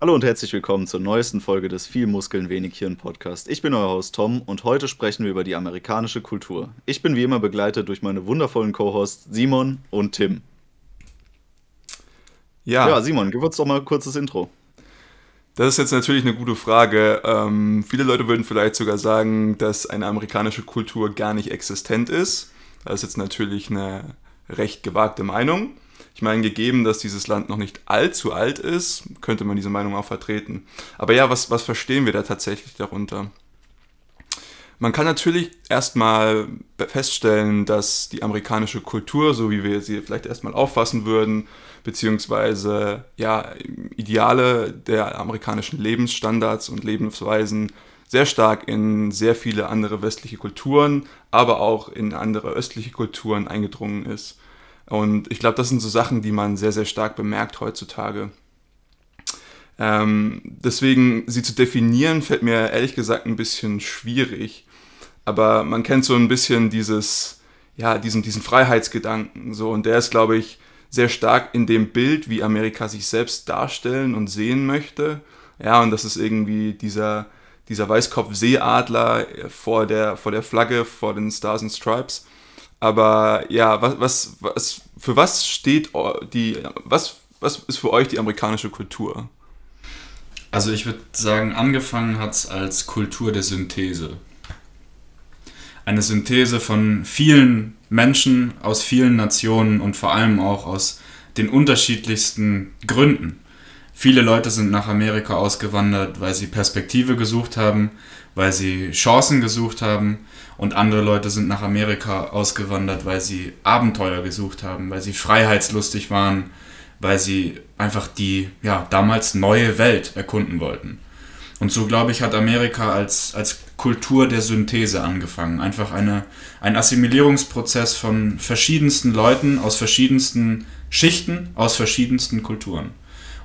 Hallo und herzlich willkommen zur neuesten Folge des Viel Muskeln, wenig Hirn Podcast. Ich bin euer Host Tom und heute sprechen wir über die amerikanische Kultur. Ich bin wie immer begleitet durch meine wundervollen Co-Hosts Simon und Tim. Ja. ja, Simon, gib uns doch mal ein kurzes Intro. Das ist jetzt natürlich eine gute Frage. Ähm, viele Leute würden vielleicht sogar sagen, dass eine amerikanische Kultur gar nicht existent ist. Das ist jetzt natürlich eine recht gewagte Meinung. Ich meine, gegeben, dass dieses Land noch nicht allzu alt ist, könnte man diese Meinung auch vertreten. Aber ja, was, was verstehen wir da tatsächlich darunter? Man kann natürlich erstmal feststellen, dass die amerikanische Kultur, so wie wir sie vielleicht erstmal auffassen würden, beziehungsweise ja, Ideale der amerikanischen Lebensstandards und Lebensweisen sehr stark in sehr viele andere westliche Kulturen, aber auch in andere östliche Kulturen eingedrungen ist. Und ich glaube, das sind so Sachen, die man sehr, sehr stark bemerkt heutzutage. Ähm, deswegen sie zu definieren, fällt mir ehrlich gesagt ein bisschen schwierig. Aber man kennt so ein bisschen dieses, ja, diesen, diesen Freiheitsgedanken. So, und der ist, glaube ich, sehr stark in dem Bild, wie Amerika sich selbst darstellen und sehen möchte. Ja, und das ist irgendwie dieser, dieser Weißkopf-Seeadler vor der, vor der Flagge, vor den Stars and Stripes. Aber ja, was, was, was, für was steht die, was, was ist für euch die amerikanische Kultur? Also ich würde sagen, angefangen hat es als Kultur der Synthese. Eine Synthese von vielen Menschen aus vielen Nationen und vor allem auch aus den unterschiedlichsten Gründen. Viele Leute sind nach Amerika ausgewandert, weil sie Perspektive gesucht haben, weil sie Chancen gesucht haben, und andere Leute sind nach Amerika ausgewandert, weil sie Abenteuer gesucht haben, weil sie freiheitslustig waren, weil sie einfach die ja, damals neue Welt erkunden wollten. Und so, glaube ich, hat Amerika als, als Kultur der Synthese angefangen. Einfach eine, ein Assimilierungsprozess von verschiedensten Leuten aus verschiedensten Schichten, aus verschiedensten Kulturen.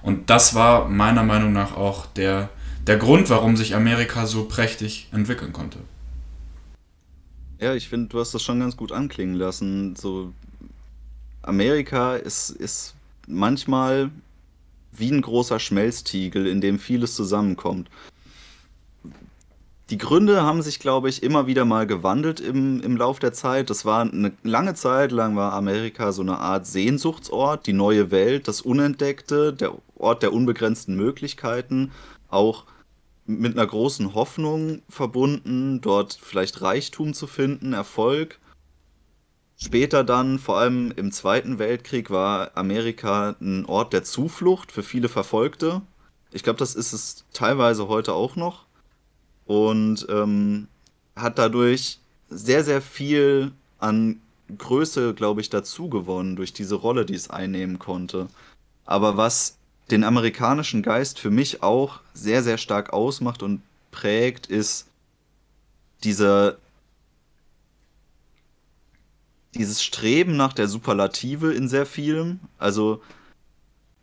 Und das war meiner Meinung nach auch der, der Grund, warum sich Amerika so prächtig entwickeln konnte. Ja, ich finde, du hast das schon ganz gut anklingen lassen. So, Amerika ist, ist manchmal wie ein großer Schmelztiegel, in dem vieles zusammenkommt. Die Gründe haben sich, glaube ich, immer wieder mal gewandelt im, im Lauf der Zeit. Das war eine lange Zeit lang war Amerika so eine Art Sehnsuchtsort, die neue Welt, das Unentdeckte, der Ort der unbegrenzten Möglichkeiten, auch mit einer großen Hoffnung verbunden, dort vielleicht Reichtum zu finden, Erfolg. Später dann, vor allem im Zweiten Weltkrieg, war Amerika ein Ort der Zuflucht für viele Verfolgte. Ich glaube, das ist es teilweise heute auch noch. Und ähm, hat dadurch sehr, sehr viel an Größe, glaube ich, dazu gewonnen durch diese Rolle, die es einnehmen konnte. Aber was den amerikanischen Geist für mich auch sehr, sehr stark ausmacht und prägt, ist dieser dieses Streben nach der Superlative in sehr vielem. Also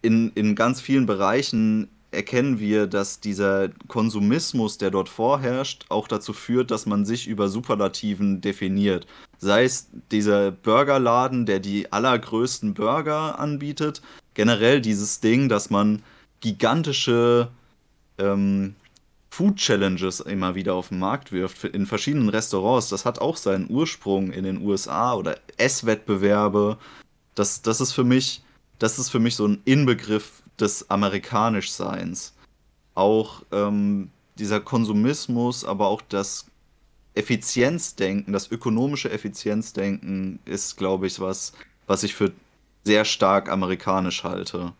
in, in ganz vielen Bereichen erkennen wir, dass dieser Konsumismus, der dort vorherrscht, auch dazu führt, dass man sich über Superlativen definiert. Sei es dieser Burgerladen, der die allergrößten Burger anbietet, generell dieses Ding, dass man gigantische ähm, Food Challenges immer wieder auf den Markt wirft in verschiedenen Restaurants. Das hat auch seinen Ursprung in den USA oder Esswettbewerbe. Das, das ist für mich, das ist für mich so ein Inbegriff des Amerikanischseins. Auch ähm, dieser Konsumismus, aber auch das Effizienzdenken, das ökonomische Effizienzdenken ist, glaube ich, was, was ich für sehr stark amerikanisch halte.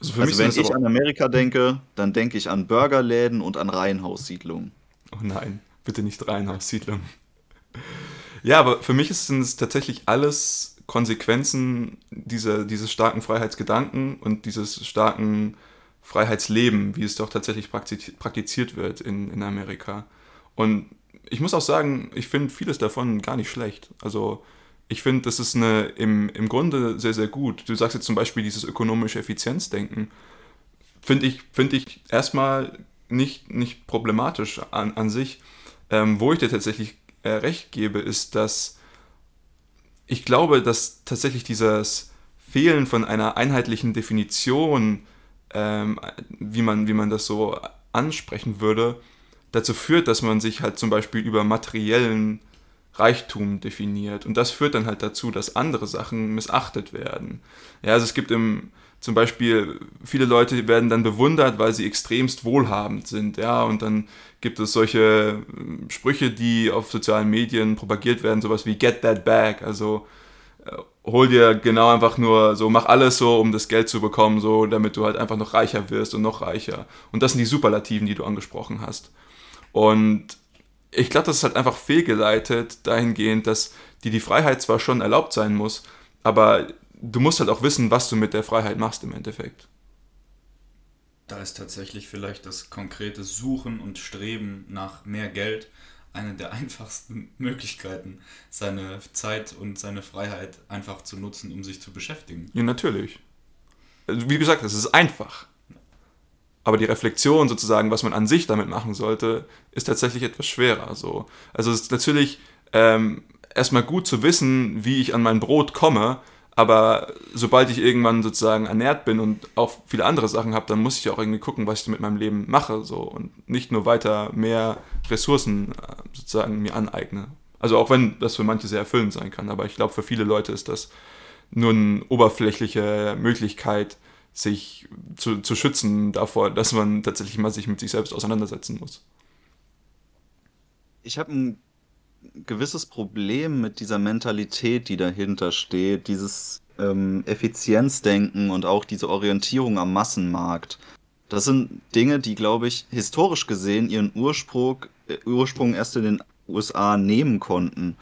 Also, also wenn ich an Amerika denke, dann denke ich an Burgerläden und an Reihenhaussiedlungen. Oh nein, bitte nicht Reihenhaussiedlungen. Ja, aber für mich sind es tatsächlich alles Konsequenzen dieser, dieses starken Freiheitsgedanken und dieses starken Freiheitsleben, wie es doch tatsächlich praktiziert wird in, in Amerika. Und ich muss auch sagen, ich finde vieles davon gar nicht schlecht. Also ich finde, das ist eine, im, im Grunde sehr, sehr gut. Du sagst jetzt zum Beispiel dieses ökonomische Effizienzdenken. Finde ich, find ich erstmal nicht, nicht problematisch an, an sich. Ähm, wo ich dir tatsächlich äh, recht gebe, ist, dass ich glaube, dass tatsächlich dieses Fehlen von einer einheitlichen Definition ähm, wie, man, wie man das so ansprechen würde, dazu führt, dass man sich halt zum Beispiel über materiellen Reichtum definiert. Und das führt dann halt dazu, dass andere Sachen missachtet werden. Ja, also es gibt im, zum Beispiel, viele Leute werden dann bewundert, weil sie extremst wohlhabend sind, ja, und dann gibt es solche äh, Sprüche, die auf sozialen Medien propagiert werden, sowas wie Get that bag, also äh, hol dir genau einfach nur so, mach alles so, um das Geld zu bekommen, so, damit du halt einfach noch reicher wirst und noch reicher. Und das sind die Superlativen, die du angesprochen hast. Und ich glaube, das ist halt einfach fehlgeleitet dahingehend, dass dir die Freiheit zwar schon erlaubt sein muss, aber du musst halt auch wissen, was du mit der Freiheit machst im Endeffekt. Da ist tatsächlich vielleicht das konkrete Suchen und Streben nach mehr Geld eine der einfachsten Möglichkeiten, seine Zeit und seine Freiheit einfach zu nutzen, um sich zu beschäftigen. Ja, natürlich. Also, wie gesagt, es ist einfach. Aber die Reflexion sozusagen, was man an sich damit machen sollte, ist tatsächlich etwas schwerer. So. Also es ist natürlich ähm, erstmal gut zu wissen, wie ich an mein Brot komme, aber sobald ich irgendwann sozusagen ernährt bin und auch viele andere Sachen habe, dann muss ich auch irgendwie gucken, was ich mit meinem Leben mache. So. Und nicht nur weiter mehr Ressourcen äh, sozusagen mir aneigne. Also auch wenn das für manche sehr erfüllend sein kann, aber ich glaube, für viele Leute ist das nur eine oberflächliche Möglichkeit, sich zu, zu schützen davor, dass man tatsächlich mal sich mit sich selbst auseinandersetzen muss. Ich habe ein gewisses Problem mit dieser Mentalität, die dahinter steht, dieses ähm, Effizienzdenken und auch diese Orientierung am Massenmarkt. Das sind Dinge, die, glaube ich, historisch gesehen ihren Ursprung, äh, Ursprung erst in den USA nehmen konnten.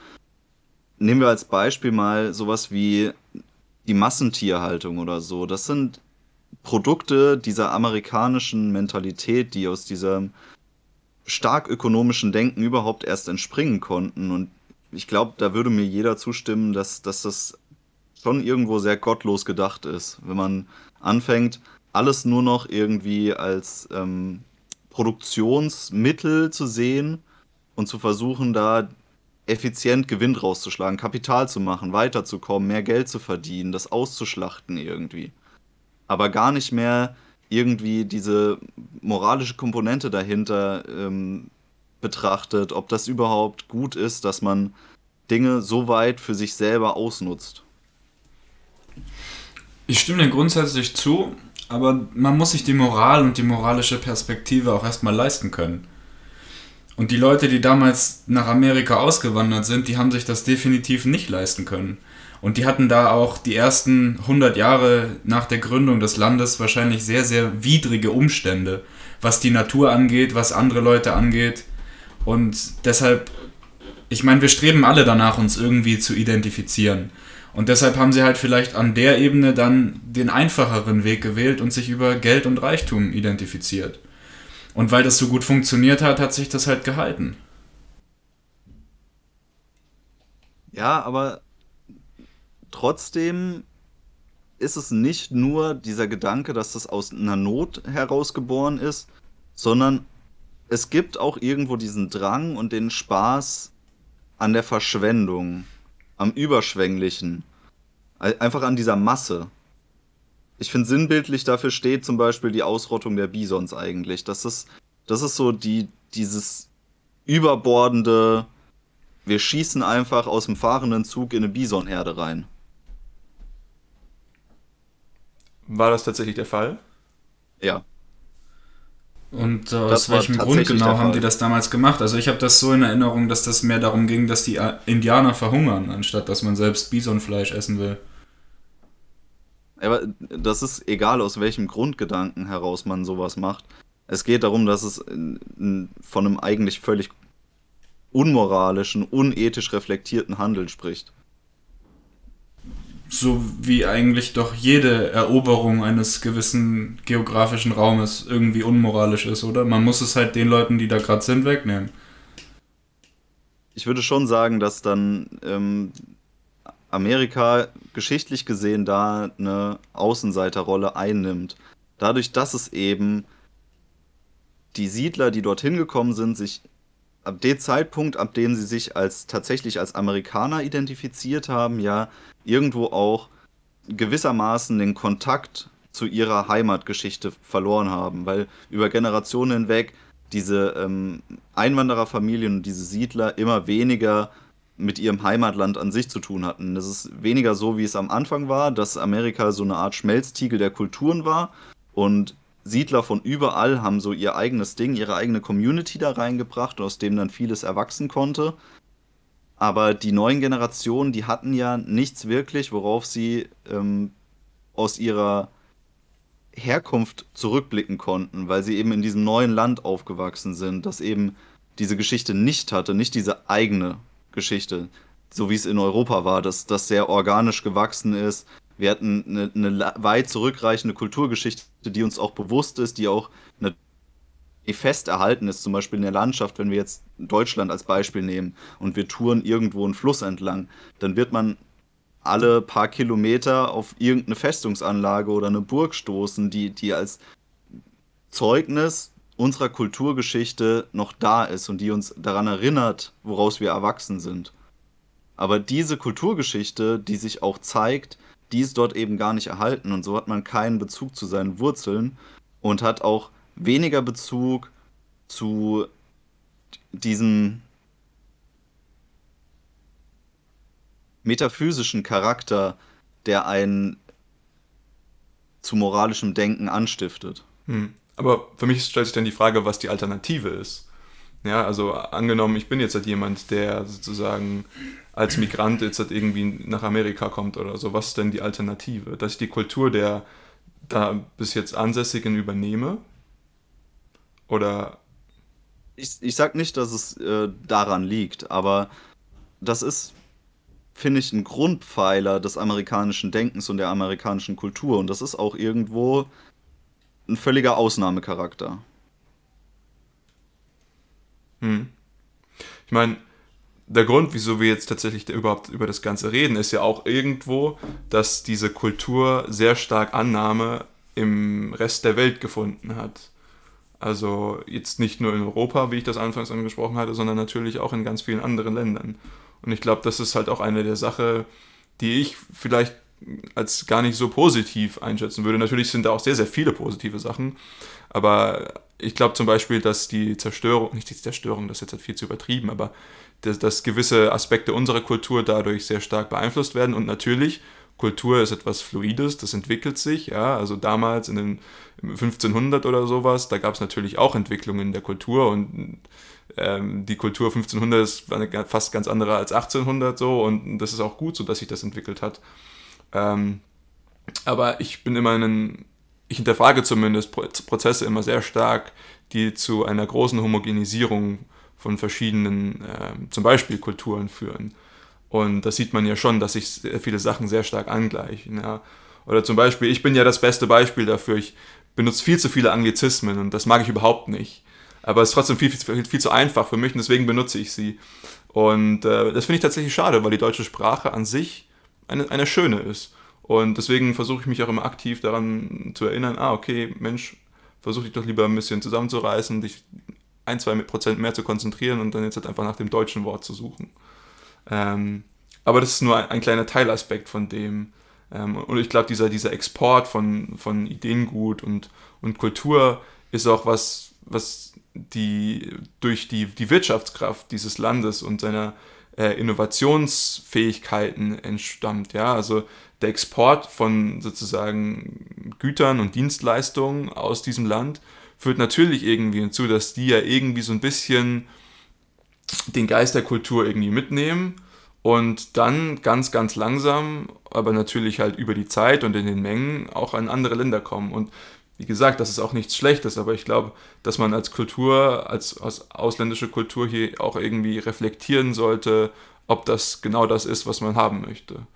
Nehmen wir als Beispiel mal sowas wie die Massentierhaltung oder so. Das sind Produkte dieser amerikanischen Mentalität, die aus diesem stark ökonomischen Denken überhaupt erst entspringen konnten. Und ich glaube, da würde mir jeder zustimmen, dass, dass das schon irgendwo sehr gottlos gedacht ist, wenn man anfängt, alles nur noch irgendwie als ähm, Produktionsmittel zu sehen und zu versuchen, da effizient Gewinn rauszuschlagen, Kapital zu machen, weiterzukommen, mehr Geld zu verdienen, das auszuschlachten irgendwie. Aber gar nicht mehr irgendwie diese moralische Komponente dahinter ähm, betrachtet, ob das überhaupt gut ist, dass man Dinge so weit für sich selber ausnutzt. Ich stimme dir grundsätzlich zu, aber man muss sich die Moral und die moralische Perspektive auch erstmal leisten können. Und die Leute, die damals nach Amerika ausgewandert sind, die haben sich das definitiv nicht leisten können. Und die hatten da auch die ersten 100 Jahre nach der Gründung des Landes wahrscheinlich sehr, sehr widrige Umstände, was die Natur angeht, was andere Leute angeht. Und deshalb, ich meine, wir streben alle danach, uns irgendwie zu identifizieren. Und deshalb haben sie halt vielleicht an der Ebene dann den einfacheren Weg gewählt und sich über Geld und Reichtum identifiziert. Und weil das so gut funktioniert hat, hat sich das halt gehalten. Ja, aber trotzdem ist es nicht nur dieser Gedanke, dass das aus einer Not herausgeboren ist, sondern es gibt auch irgendwo diesen Drang und den Spaß an der Verschwendung, am Überschwänglichen, einfach an dieser Masse. Ich finde sinnbildlich dafür steht zum Beispiel die Ausrottung der Bisons eigentlich. Das ist, das ist so die, dieses überbordende, wir schießen einfach aus dem fahrenden Zug in eine Bisonherde rein. War das tatsächlich der Fall? Ja. Und äh, aus welchem Grund genau haben die das damals gemacht? Also ich habe das so in Erinnerung, dass das mehr darum ging, dass die äh, Indianer verhungern, anstatt dass man selbst Bisonfleisch essen will. Aber das ist egal, aus welchem Grundgedanken heraus man sowas macht. Es geht darum, dass es von einem eigentlich völlig unmoralischen, unethisch reflektierten Handeln spricht so wie eigentlich doch jede Eroberung eines gewissen geografischen Raumes irgendwie unmoralisch ist, oder? Man muss es halt den Leuten, die da gerade sind, wegnehmen. Ich würde schon sagen, dass dann ähm, Amerika geschichtlich gesehen da eine Außenseiterrolle einnimmt. Dadurch, dass es eben die Siedler, die dorthin gekommen sind, sich ab dem Zeitpunkt, ab dem sie sich als tatsächlich als Amerikaner identifiziert haben, ja irgendwo auch gewissermaßen den Kontakt zu ihrer Heimatgeschichte verloren haben, weil über Generationen hinweg diese ähm, Einwandererfamilien und diese Siedler immer weniger mit ihrem Heimatland an sich zu tun hatten. Das ist weniger so, wie es am Anfang war, dass Amerika so eine Art Schmelztiegel der Kulturen war und Siedler von überall haben so ihr eigenes Ding, ihre eigene Community da reingebracht, aus dem dann vieles erwachsen konnte. Aber die neuen Generationen, die hatten ja nichts wirklich, worauf sie ähm, aus ihrer Herkunft zurückblicken konnten, weil sie eben in diesem neuen Land aufgewachsen sind, das eben diese Geschichte nicht hatte, nicht diese eigene Geschichte, so wie es in Europa war, dass das sehr organisch gewachsen ist. Wir hatten eine, eine weit zurückreichende Kulturgeschichte, die uns auch bewusst ist, die auch eine fest erhalten ist, zum Beispiel in der Landschaft, wenn wir jetzt Deutschland als Beispiel nehmen und wir touren irgendwo einen Fluss entlang, dann wird man alle paar Kilometer auf irgendeine Festungsanlage oder eine Burg stoßen, die, die als Zeugnis unserer Kulturgeschichte noch da ist und die uns daran erinnert, woraus wir erwachsen sind. Aber diese Kulturgeschichte, die sich auch zeigt, die ist dort eben gar nicht erhalten und so hat man keinen Bezug zu seinen Wurzeln und hat auch weniger Bezug zu diesem metaphysischen Charakter, der einen zu moralischem Denken anstiftet. Hm. Aber für mich stellt sich dann die Frage, was die Alternative ist. Ja, also angenommen, ich bin jetzt halt jemand, der sozusagen als Migrant jetzt halt irgendwie nach Amerika kommt oder so. Was ist denn die Alternative? Dass ich die Kultur der da bis jetzt Ansässigen übernehme? Oder. Ich, ich sag nicht, dass es äh, daran liegt, aber das ist finde ich, ein Grundpfeiler des amerikanischen Denkens und der amerikanischen Kultur. Und das ist auch irgendwo ein völliger Ausnahmecharakter. Hm. Ich meine, der Grund, wieso wir jetzt tatsächlich überhaupt über das Ganze reden, ist ja auch irgendwo, dass diese Kultur sehr stark Annahme im Rest der Welt gefunden hat. Also jetzt nicht nur in Europa, wie ich das anfangs angesprochen hatte, sondern natürlich auch in ganz vielen anderen Ländern. Und ich glaube, das ist halt auch eine der Sachen, die ich vielleicht als gar nicht so positiv einschätzen würde. Natürlich sind da auch sehr, sehr viele positive Sachen, aber ich glaube zum Beispiel, dass die Zerstörung, nicht die Zerstörung, das ist jetzt halt viel zu übertrieben, aber dass, dass gewisse Aspekte unserer Kultur dadurch sehr stark beeinflusst werden und natürlich Kultur ist etwas Fluides, das entwickelt sich, ja, also damals in den 1500 oder sowas, da gab es natürlich auch Entwicklungen in der Kultur und ähm, die Kultur 1500 ist fast ganz andere als 1800 so und das ist auch gut so, dass sich das entwickelt hat. Ähm, aber ich bin immer ein, ich hinterfrage zumindest Prozesse immer sehr stark, die zu einer großen Homogenisierung von verschiedenen, äh, zum Beispiel Kulturen führen. Und das sieht man ja schon, dass sich viele Sachen sehr stark angleichen. Ja. Oder zum Beispiel, ich bin ja das beste Beispiel dafür, ich benutze viel zu viele Anglizismen und das mag ich überhaupt nicht. Aber es ist trotzdem viel, viel, viel zu einfach für mich und deswegen benutze ich sie. Und äh, das finde ich tatsächlich schade, weil die deutsche Sprache an sich eine, eine schöne ist. Und deswegen versuche ich mich auch immer aktiv daran zu erinnern, ah, okay, Mensch, versuche dich doch lieber ein bisschen zusammenzureißen, dich ein, zwei Prozent mehr zu konzentrieren und dann jetzt halt einfach nach dem deutschen Wort zu suchen. Ähm, aber das ist nur ein, ein kleiner Teilaspekt von dem. Ähm, und ich glaube, dieser, dieser Export von, von Ideengut und, und Kultur ist auch was, was die durch die, die Wirtschaftskraft dieses Landes und seiner äh, Innovationsfähigkeiten entstammt. Ja? Also der Export von sozusagen Gütern und Dienstleistungen aus diesem Land führt natürlich irgendwie hinzu, dass die ja irgendwie so ein bisschen den Geist der Kultur irgendwie mitnehmen und dann ganz, ganz langsam, aber natürlich halt über die Zeit und in den Mengen auch an andere Länder kommen. Und wie gesagt, das ist auch nichts Schlechtes, aber ich glaube, dass man als Kultur, als, als ausländische Kultur hier auch irgendwie reflektieren sollte, ob das genau das ist, was man haben möchte.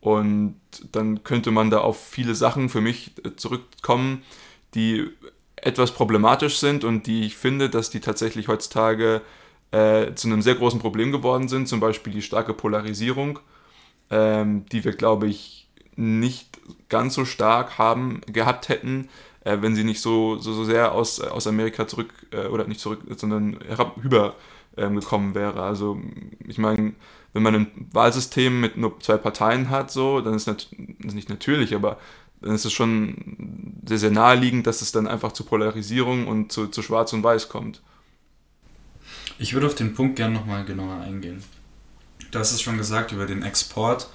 Und dann könnte man da auf viele Sachen für mich äh, zurückkommen, die etwas problematisch sind und die ich finde, dass die tatsächlich heutzutage äh, zu einem sehr großen Problem geworden sind. Zum Beispiel die starke Polarisierung, ähm, die wir, glaube ich, nicht ganz so stark haben gehabt hätten, äh, wenn sie nicht so, so, so sehr aus, aus Amerika zurück, äh, oder nicht zurück, sondern herab, rüber ähm, wäre. Also ich meine, wenn man ein Wahlsystem mit nur zwei Parteien hat, so, dann ist das nicht natürlich, aber dann ist es schon sehr, sehr naheliegend, dass es dann einfach zu Polarisierung und zu, zu Schwarz und Weiß kommt. Ich würde auf den Punkt gerne nochmal genauer eingehen. Du hast es schon gesagt über den Export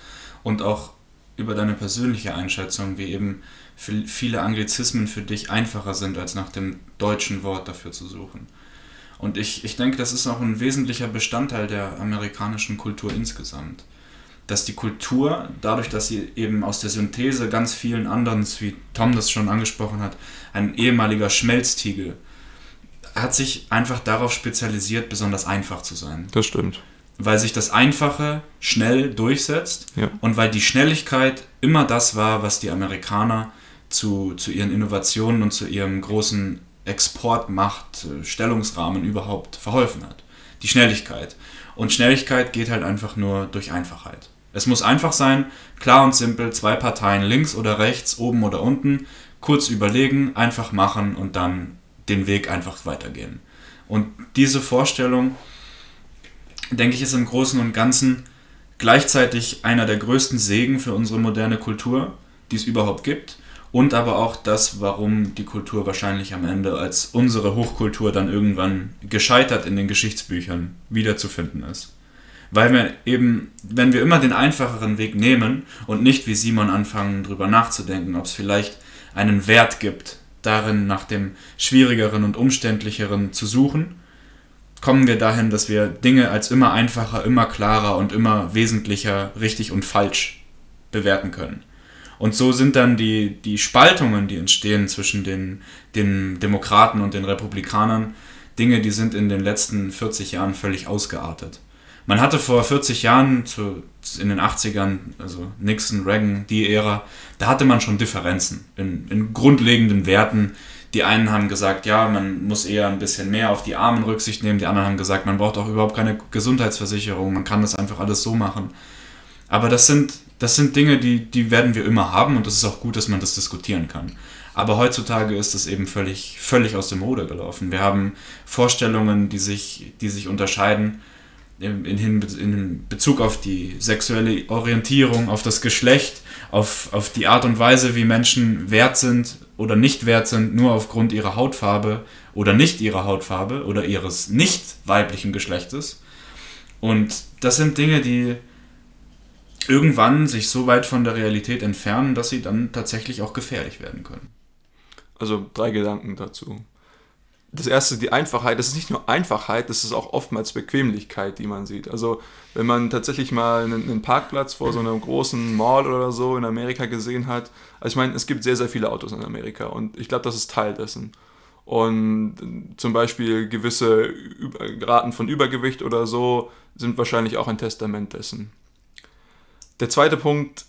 und auch über deine persönliche Einschätzung, wie eben viele Anglizismen für dich einfacher sind, als nach dem deutschen Wort dafür zu suchen. Und ich, ich denke, das ist auch ein wesentlicher Bestandteil der amerikanischen Kultur insgesamt. Dass die Kultur, dadurch, dass sie eben aus der Synthese ganz vielen anderen, wie Tom das schon angesprochen hat, ein ehemaliger Schmelztiegel, hat sich einfach darauf spezialisiert, besonders einfach zu sein. Das stimmt weil sich das Einfache schnell durchsetzt ja. und weil die Schnelligkeit immer das war, was die Amerikaner zu, zu ihren Innovationen und zu ihrem großen Exportmacht-Stellungsrahmen überhaupt verholfen hat. Die Schnelligkeit. Und Schnelligkeit geht halt einfach nur durch Einfachheit. Es muss einfach sein, klar und simpel, zwei Parteien links oder rechts, oben oder unten, kurz überlegen, einfach machen und dann den Weg einfach weitergehen. Und diese Vorstellung, denke ich, ist im Großen und Ganzen gleichzeitig einer der größten Segen für unsere moderne Kultur, die es überhaupt gibt. Und aber auch das, warum die Kultur wahrscheinlich am Ende als unsere Hochkultur dann irgendwann gescheitert in den Geschichtsbüchern wiederzufinden ist. Weil wir eben, wenn wir immer den einfacheren Weg nehmen und nicht wie Simon anfangen, darüber nachzudenken, ob es vielleicht einen Wert gibt, darin nach dem schwierigeren und umständlicheren zu suchen, kommen wir dahin, dass wir Dinge als immer einfacher, immer klarer und immer wesentlicher richtig und falsch bewerten können. Und so sind dann die, die Spaltungen, die entstehen zwischen den, den Demokraten und den Republikanern, Dinge, die sind in den letzten 40 Jahren völlig ausgeartet. Man hatte vor 40 Jahren, zu, in den 80ern, also Nixon, Reagan, die Ära, da hatte man schon Differenzen in, in grundlegenden Werten, die einen haben gesagt, ja, man muss eher ein bisschen mehr auf die Armen Rücksicht nehmen. Die anderen haben gesagt, man braucht auch überhaupt keine Gesundheitsversicherung. Man kann das einfach alles so machen. Aber das sind, das sind Dinge, die, die werden wir immer haben und es ist auch gut, dass man das diskutieren kann. Aber heutzutage ist es eben völlig, völlig aus dem Ruder gelaufen. Wir haben Vorstellungen, die sich, die sich unterscheiden in, in, in Bezug auf die sexuelle Orientierung, auf das Geschlecht, auf, auf die Art und Weise, wie Menschen wert sind oder nicht wert sind, nur aufgrund ihrer Hautfarbe oder nicht ihrer Hautfarbe oder ihres nicht weiblichen Geschlechtes. Und das sind Dinge, die irgendwann sich so weit von der Realität entfernen, dass sie dann tatsächlich auch gefährlich werden können. Also drei Gedanken dazu das erste, die Einfachheit, das ist nicht nur Einfachheit, das ist auch oftmals Bequemlichkeit, die man sieht. Also wenn man tatsächlich mal einen, Parkplatz vor so einem großen Mall oder so in Amerika gesehen hat, also ich meine, es gibt sehr, sehr viele Autos in Amerika und ich glaube, das ist Teil dessen. Und zum Beispiel gewisse Raten von Übergewicht oder so sind wahrscheinlich auch ein Testament dessen. Der zweite Punkt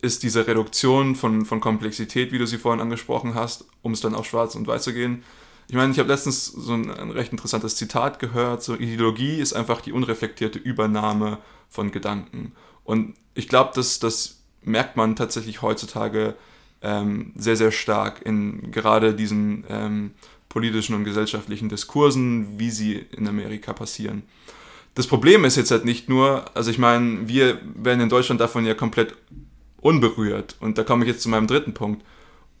ist diese Reduktion von, von Komplexität, wie du sie vorhin angesprochen hast, um es dann auf schwarz und weiß zu gehen ich meine, ich habe letztens so ein, ein, recht interessantes Zitat gehört, so Ideologie ist einfach die unreflektierte Übernahme von Gedanken. Und ich glaube, dass das merkt man tatsächlich heutzutage ähm, sehr, sehr stark in gerade diesen ähm, politischen und gesellschaftlichen Diskursen, wie sie in Amerika passieren. Das Problem ist jetzt halt nicht nur, also ich meine, wir werden in Deutschland davon ja komplett unberührt. Und da komme ich jetzt zu meinem dritten Punkt.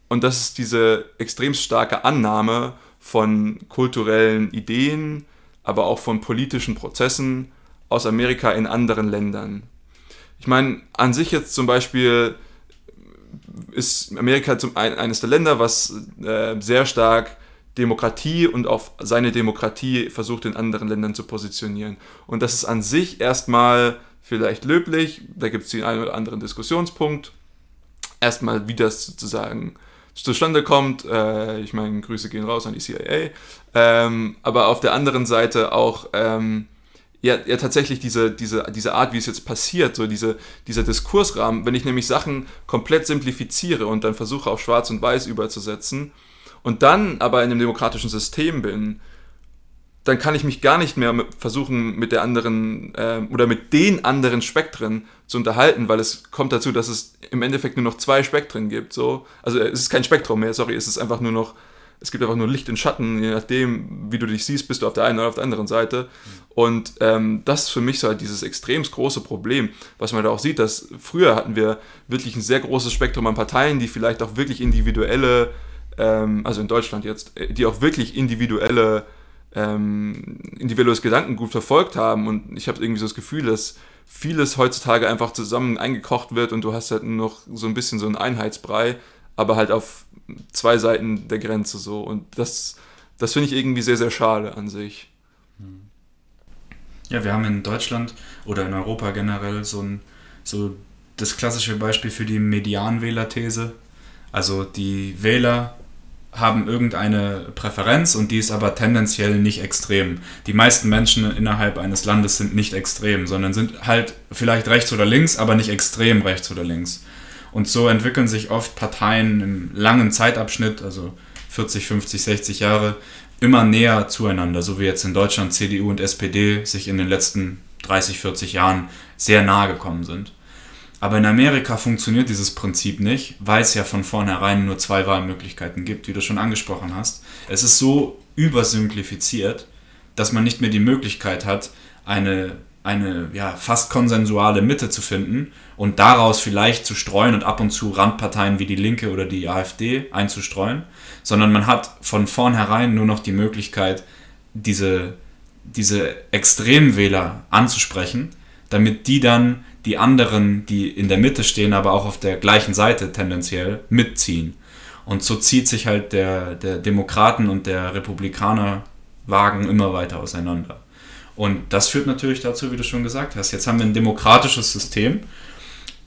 Und das ist diese extrem starke Annahme von kulturellen Ideen, aber auch von politischen Prozessen aus Amerika in anderen Ländern. Ich meine, an sich jetzt zum Beispiel ist Amerika zum, ein, eines der Länder, was äh, sehr stark Demokratie und auf seine Demokratie versucht in anderen Ländern zu positionieren. Und das ist an sich erstmal vielleicht löblich, da gibt es den einen oder anderen Diskussionspunkt. Erstmal, wie das sozusagen zustande kommt. Äh, ich meine, Grüße gehen raus an die CIA. Ähm, aber auf der anderen Seite auch ähm, ja, ja tatsächlich diese, diese, diese Art, wie es jetzt passiert, so diese, dieser Diskursrahmen, wenn ich nämlich Sachen komplett simplifiziere und dann versuche auf Schwarz und Weiß überzusetzen und dann aber in einem demokratischen System bin, dann kann ich mich gar nicht mehr versuchen, mit der anderen äh, oder mit den anderen Spektren zu unterhalten, weil es kommt dazu, dass es im Endeffekt nur noch zwei Spektren gibt. So. Also es ist kein Spektrum mehr, sorry, es ist einfach nur noch es gibt einfach nur Licht und Schatten, je nachdem, wie du dich siehst, bist du auf der einen oder auf der anderen Seite. Und ähm, das ist für mich so halt dieses extrem große Problem, was man da auch sieht, dass früher hatten wir wirklich ein sehr großes Spektrum an Parteien, die vielleicht auch wirklich individuelle, ähm, also in Deutschland jetzt, äh, die auch wirklich individuelle, ähm, individuelles Gedankengut verfolgt haben. Und ich habe irgendwie so das Gefühl, dass vieles heutzutage einfach zusammen eingekocht wird und du hast halt noch so ein bisschen so einen Einheitsbrei, aber halt auf zwei Seiten der Grenze so. Und das, das finde ich irgendwie sehr, sehr schade an sich. Ja, wir haben in Deutschland oder in Europa generell so ein so das klassische Beispiel für die Medianwähler-These. Also die Wähler haben irgendeine Präferenz und die ist aber tendenziell nicht extrem. Die meisten Menschen innerhalb eines Landes sind nicht extrem, sondern sind halt vielleicht rechts oder links, aber nicht extrem rechts oder links. Und so entwickeln sich oft Parteien im langen Zeitabschnitt, also 40, 50, 60 Jahre, immer näher zueinander, so wie jetzt in Deutschland CDU und SPD sich in den letzten 30, 40 Jahren sehr nahe gekommen sind. Aber in Amerika funktioniert dieses Prinzip nicht, weil es ja von vornherein nur zwei Wahlmöglichkeiten gibt, wie du schon angesprochen hast. Es ist so übersimplifiziert, dass man nicht mehr die Möglichkeit hat, eine, eine ja, fast konsensuale Mitte zu finden und daraus vielleicht zu streuen und ab und zu Randparteien wie die Linke oder die AfD einzustreuen, sondern man hat von vornherein nur noch die Möglichkeit, diese, diese Extremwähler anzusprechen, damit die dann die anderen, die in der Mitte stehen, aber auch auf der gleichen Seite tendenziell mitziehen. Und so zieht sich halt der, der Demokraten und der Republikaner Wagen immer weiter auseinander. Und das führt natürlich dazu, wie du schon gesagt hast, jetzt haben wir ein demokratisches System,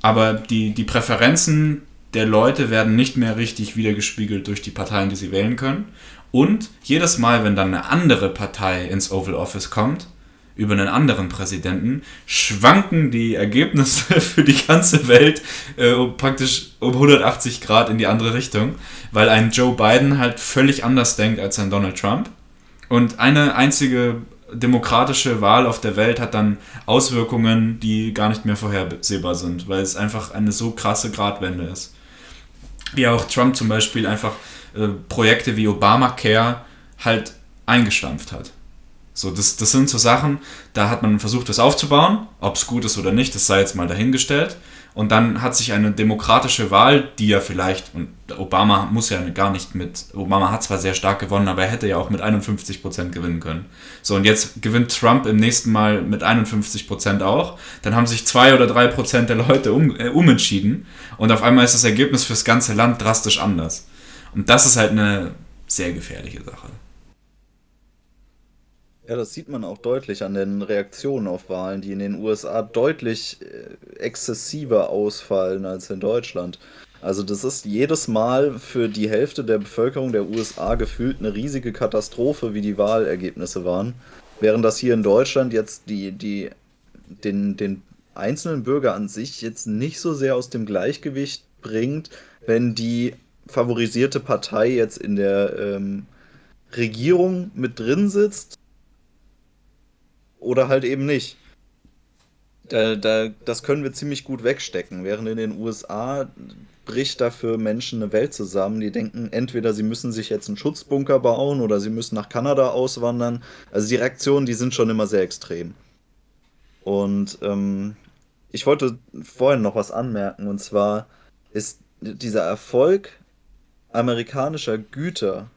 aber die, die Präferenzen der Leute werden nicht mehr richtig wiedergespiegelt durch die Parteien, die sie wählen können. Und jedes Mal, wenn dann eine andere Partei ins Oval Office kommt, über einen anderen Präsidenten, schwanken die Ergebnisse für die ganze Welt äh, praktisch um 180 Grad in die andere Richtung, weil ein Joe Biden halt völlig anders denkt als ein Donald Trump. Und eine einzige demokratische Wahl auf der Welt hat dann Auswirkungen, die gar nicht mehr vorhersehbar sind, weil es einfach eine so krasse Gradwende ist. Wie auch Trump zum Beispiel einfach äh, Projekte wie Obamacare halt eingestampft hat. So, das, das sind so Sachen, da hat man versucht, das aufzubauen. Ob es gut ist oder nicht, das sei jetzt mal dahingestellt. Und dann hat sich eine demokratische Wahl, die ja vielleicht, und Obama muss ja gar nicht mit, Obama hat zwar sehr stark gewonnen, aber er hätte ja auch mit 51% gewinnen können. So, und jetzt gewinnt Trump im nächsten Mal mit 51% auch. Dann haben sich 2 oder 3% der Leute um, äh, umentschieden. Und auf einmal ist das Ergebnis fürs ganze Land drastisch anders. Und das ist halt eine sehr gefährliche Sache. Ja, das sieht man auch deutlich an den Reaktionen auf Wahlen, die in den USA deutlich äh, exzessiver ausfallen als in Deutschland. Also das ist jedes Mal für die Hälfte der Bevölkerung der USA gefühlt eine riesige Katastrophe, wie die Wahlergebnisse waren. Während das hier in Deutschland jetzt die, die, den, den einzelnen Bürger an sich jetzt nicht so sehr aus dem Gleichgewicht bringt, wenn die favorisierte Partei jetzt in der ähm, Regierung mit drin sitzt oder halt eben nicht. Da, da, das können wir ziemlich gut wegstecken, während in den USA bricht dafür Menschen eine Welt zusammen, die denken, entweder sie müssen sich jetzt einen Schutzbunker bauen oder sie müssen nach Kanada auswandern. Also die Reaktionen, die sind schon immer sehr extrem. Und ähm, ich wollte vorhin noch was anmerken, und zwar ist dieser Erfolg amerikanischer Güter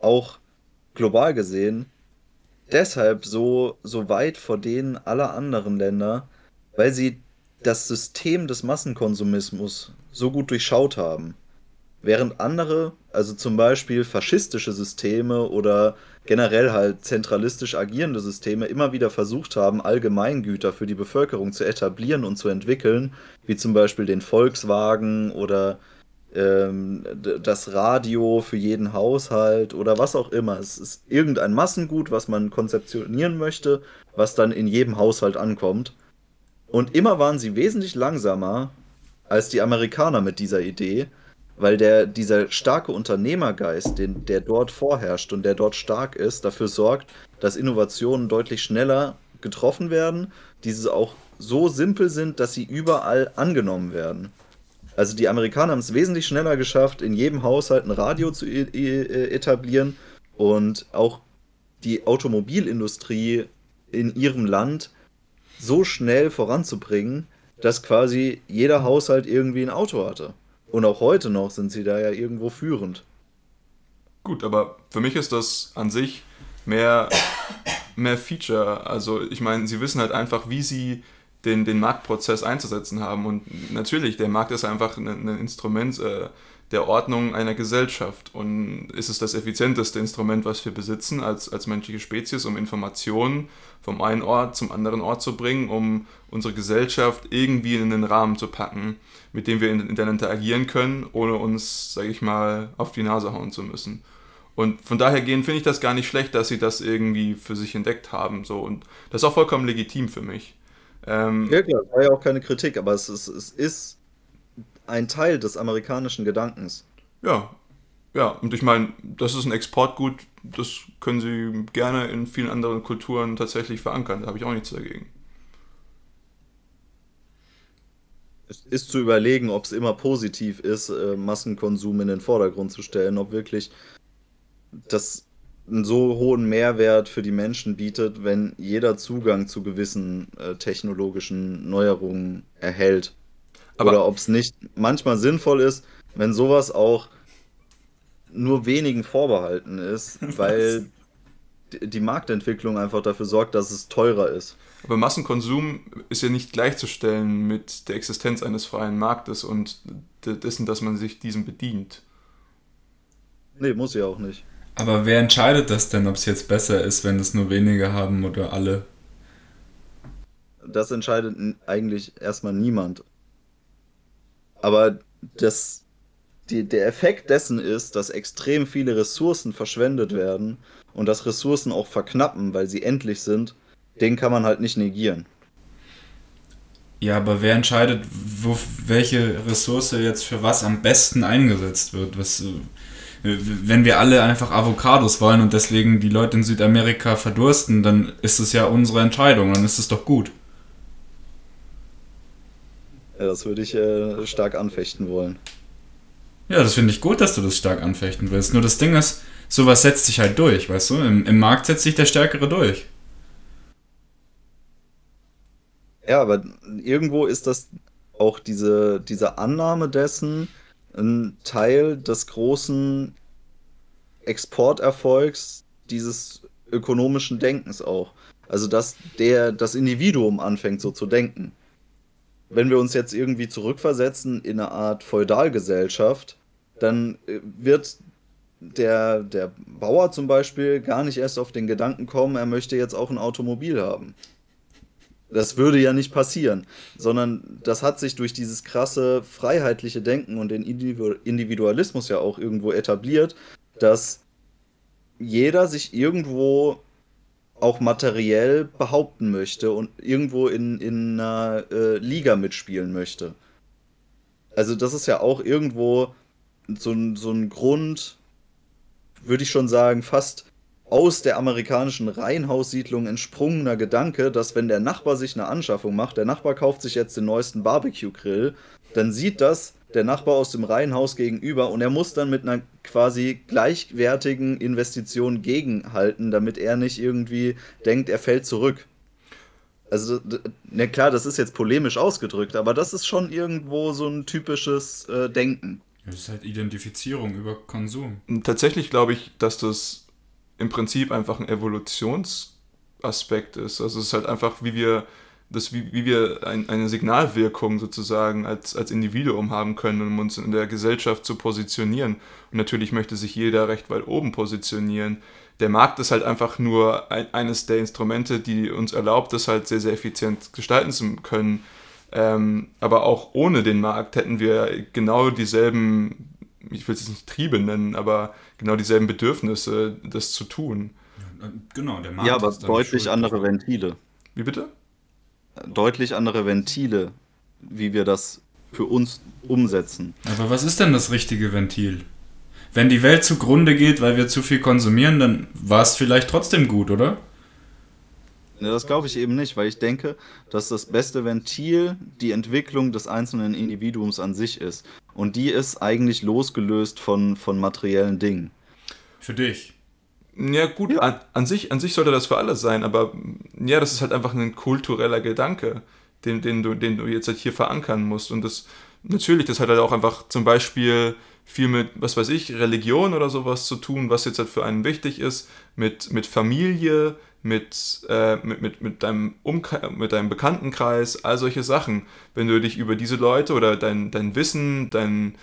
auch global gesehen deshalb so, so weit vor denen aller anderen Länder, weil sie das System des Massenkonsumismus so gut durchschaut haben. Während andere, also zum Beispiel faschistische Systeme oder generell halt zentralistisch agierende Systeme, immer wieder versucht haben, Allgemeingüter für die Bevölkerung zu etablieren und zu entwickeln, wie zum Beispiel den Volkswagen oder ähm, das Radio für jeden Haushalt oder was auch immer. Es ist irgendein Massengut, was man konzeptionieren möchte, was dann in jedem Haushalt ankommt. Und immer waren sie wesentlich langsamer als die Amerikaner mit dieser Idee, weil der, dieser starke Unternehmergeist, den, der dort vorherrscht und der dort stark ist, dafür sorgt, dass Innovationen deutlich schneller getroffen werden, diese auch so simpel sind, dass sie überall angenommen werden. Also die Amerikaner haben es wesentlich schneller geschafft, in jedem Haushalt ein Radio zu e etablieren und auch die Automobilindustrie in ihrem Land so schnell voranzubringen, dass quasi jeder Haushalt irgendwie ein Auto hatte. Und auch heute noch sind sie da ja irgendwo führend. Gut, aber für mich ist das an sich mehr, mehr Feature. Also ich meine, sie wissen halt einfach, wie sie den, den Marktprozess einzusetzen haben. Und natürlich, der Markt ist einfach ein, ein Instrument äh, der Ordnung einer Gesellschaft. Und ist es das effizienteste Instrument, was wir besitzen als, als menschliche Spezies, um Informationen vom einen Ort zum anderen Ort zu bringen, um unsere Gesellschaft irgendwie in einen Rahmen zu packen, mit dem wir miteinander interagieren können, ohne uns, sage ich mal, auf die Nase hauen zu müssen. Und von daher gehen finde ich das gar nicht schlecht, dass sie das irgendwie für sich entdeckt haben. So. Und das ist auch vollkommen legitim für mich. Ähm, ja klar, das war ja auch keine Kritik, aber es ist, es ist ein Teil des amerikanischen Gedankens. Ja, ja, und ich meine, das ist ein Exportgut, das können sie gerne in vielen anderen Kulturen tatsächlich verankern, da habe ich auch nichts dagegen. Es ist zu überlegen, ob es immer positiv ist, äh, Massenkonsum in den Vordergrund zu stellen, ob wirklich das einen so hohen Mehrwert für die Menschen bietet, wenn jeder Zugang zu gewissen äh, technologischen Neuerungen erhält. Aber Oder ob es nicht manchmal sinnvoll ist, wenn sowas auch nur wenigen vorbehalten ist, weil die Marktentwicklung einfach dafür sorgt, dass es teurer ist. Aber Massenkonsum ist ja nicht gleichzustellen mit der Existenz eines freien Marktes und dessen, dass man sich diesem bedient. Nee, muss ja auch nicht. Aber wer entscheidet das denn, ob es jetzt besser ist, wenn es nur wenige haben oder alle? Das entscheidet eigentlich erstmal niemand. Aber das, die, der Effekt dessen ist, dass extrem viele Ressourcen verschwendet werden und dass Ressourcen auch verknappen, weil sie endlich sind, den kann man halt nicht negieren. Ja, aber wer entscheidet, wo, welche Ressource jetzt für was am besten eingesetzt wird? Was, wenn wir alle einfach Avocados wollen und deswegen die Leute in Südamerika verdursten, dann ist es ja unsere Entscheidung, dann ist es doch gut. Ja, das würde ich äh, stark anfechten wollen. Ja, das finde ich gut, dass du das stark anfechten willst. Nur das Ding ist, sowas setzt sich halt durch, weißt du? Im, im Markt setzt sich der Stärkere durch. Ja, aber irgendwo ist das auch diese, diese Annahme dessen, ein Teil des großen Exporterfolgs dieses ökonomischen Denkens auch. Also dass der das Individuum anfängt so zu denken. Wenn wir uns jetzt irgendwie zurückversetzen in eine Art Feudalgesellschaft, dann äh, wird der, der Bauer zum Beispiel gar nicht erst auf den Gedanken kommen, er möchte jetzt auch ein Automobil haben. Das würde ja nicht passieren, sondern das hat sich durch dieses krasse freiheitliche Denken und den Individualismus ja auch irgendwo etabliert, dass jeder sich irgendwo auch materiell behaupten möchte und irgendwo in, in einer äh, Liga mitspielen möchte. Also das ist ja auch irgendwo so, so ein Grund, würde ich schon sagen, fast aus der amerikanischen Reihenhaussiedlung entsprungener Gedanke, dass wenn der Nachbar sich eine Anschaffung macht, der Nachbar kauft sich jetzt den neuesten Barbecue-Grill, dann sieht das der Nachbar aus dem Reihenhaus gegenüber und er muss dann mit einer quasi gleichwertigen Investition gegenhalten, damit er nicht irgendwie denkt, er fällt zurück. Also, na klar, das ist jetzt polemisch ausgedrückt, aber das ist schon irgendwo so ein typisches äh, Denken. Das ist halt Identifizierung über Konsum. Tatsächlich glaube ich, dass das im Prinzip einfach ein Evolutionsaspekt ist. Also es ist halt einfach, wie wir das, wie, wie wir ein, eine Signalwirkung sozusagen als, als Individuum haben können, um uns in der Gesellschaft zu positionieren. Und natürlich möchte sich jeder recht weit oben positionieren. Der Markt ist halt einfach nur ein, eines der Instrumente, die uns erlaubt, das halt sehr, sehr effizient gestalten zu können. Ähm, aber auch ohne den Markt hätten wir genau dieselben, ich will es nicht Triebe nennen, aber genau dieselben Bedürfnisse, das zu tun. Genau, der Markt Ja, aber deutlich andere Ventile. Wie bitte? Deutlich andere Ventile, wie wir das für uns umsetzen. Aber was ist denn das richtige Ventil? Wenn die Welt zugrunde geht, weil wir zu viel konsumieren, dann war es vielleicht trotzdem gut, oder? Ja, das glaube ich eben nicht, weil ich denke, dass das beste Ventil die Entwicklung des einzelnen Individuums an sich ist. Und die ist eigentlich losgelöst von, von materiellen Dingen. Für dich. Ja, gut, ja. An, an, sich, an sich sollte das für alle sein, aber ja, das ist halt einfach ein kultureller Gedanke, den, den, du, den du jetzt halt hier verankern musst. Und das, natürlich, das hat halt auch einfach zum Beispiel viel mit, was weiß ich, Religion oder sowas zu tun, was jetzt halt für einen wichtig ist, mit, mit Familie, mit, äh, mit, mit, mit, deinem Umkreis, mit deinem Bekanntenkreis, all solche Sachen. Wenn du dich über diese Leute oder dein, dein Wissen, dein,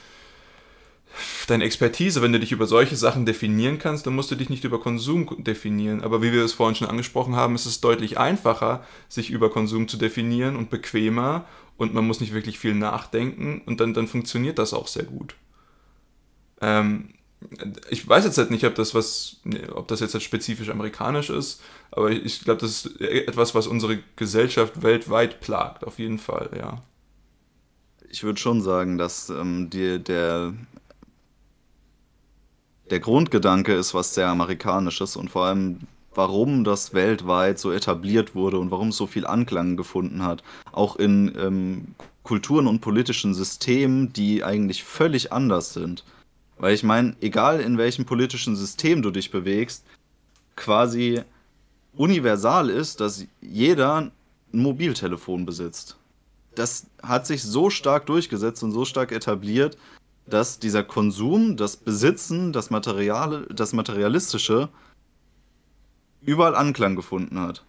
deine Expertise, wenn du dich über solche Sachen definieren kannst, dann musst du dich nicht über Konsum definieren. Aber wie wir es vorhin schon angesprochen haben, ist es deutlich einfacher, sich über Konsum zu definieren und bequemer und man muss nicht wirklich viel nachdenken und dann, dann funktioniert das auch sehr gut. Ähm, ich weiß jetzt halt nicht, ob das was, ob das jetzt halt spezifisch amerikanisch ist, aber ich glaube, das ist etwas, was unsere Gesellschaft weltweit plagt, auf jeden Fall, ja. Ich würde schon sagen, dass ähm, die, der, der Grundgedanke ist was sehr Amerikanisches und vor allem, warum das weltweit so etabliert wurde und warum es so viel Anklang gefunden hat, auch in ähm, Kulturen und politischen Systemen, die eigentlich völlig anders sind. Weil ich meine, egal in welchem politischen System du dich bewegst, quasi universal ist, dass jeder ein Mobiltelefon besitzt. Das hat sich so stark durchgesetzt und so stark etabliert, dass dieser Konsum, das Besitzen, das, Material, das Materialistische überall Anklang gefunden hat.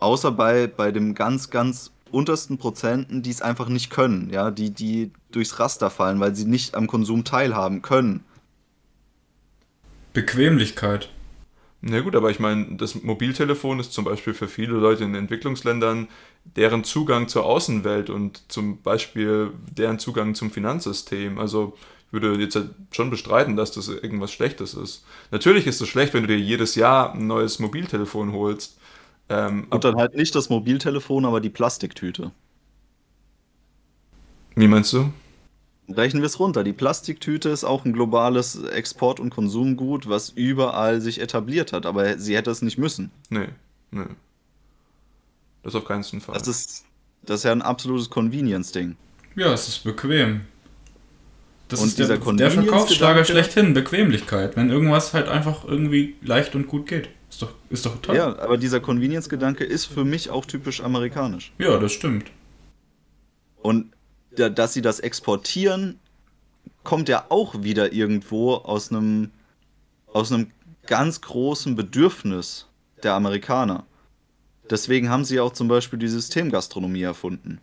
Außer bei, bei dem ganz, ganz untersten Prozenten, die es einfach nicht können, ja, die, die durchs Raster fallen, weil sie nicht am Konsum teilhaben können. Bequemlichkeit. Na gut, aber ich meine, das Mobiltelefon ist zum Beispiel für viele Leute in Entwicklungsländern deren Zugang zur Außenwelt und zum Beispiel deren Zugang zum Finanzsystem. Also ich würde jetzt halt schon bestreiten, dass das irgendwas Schlechtes ist. Natürlich ist es schlecht, wenn du dir jedes Jahr ein neues Mobiltelefon holst. Ähm, und dann halt nicht das Mobiltelefon, aber die Plastiktüte. Wie meinst du? Rechnen wir es runter. Die Plastiktüte ist auch ein globales Export- und Konsumgut, was überall sich etabliert hat, aber sie hätte es nicht müssen. Nee, nee. Das auf keinen Fall. Das ist, das ist ja ein absolutes Convenience-Ding. Ja, es ist bequem. Das und ist der, der Verkaufsschlager schlechthin, Bequemlichkeit. Wenn irgendwas halt einfach irgendwie leicht und gut geht. Ist doch, ist doch toll. Ja, aber dieser Convenience-Gedanke ist für mich auch typisch amerikanisch. Ja, das stimmt. Und dass sie das exportieren, kommt ja auch wieder irgendwo aus einem, aus einem ganz großen Bedürfnis der Amerikaner. Deswegen haben sie auch zum Beispiel die Systemgastronomie erfunden.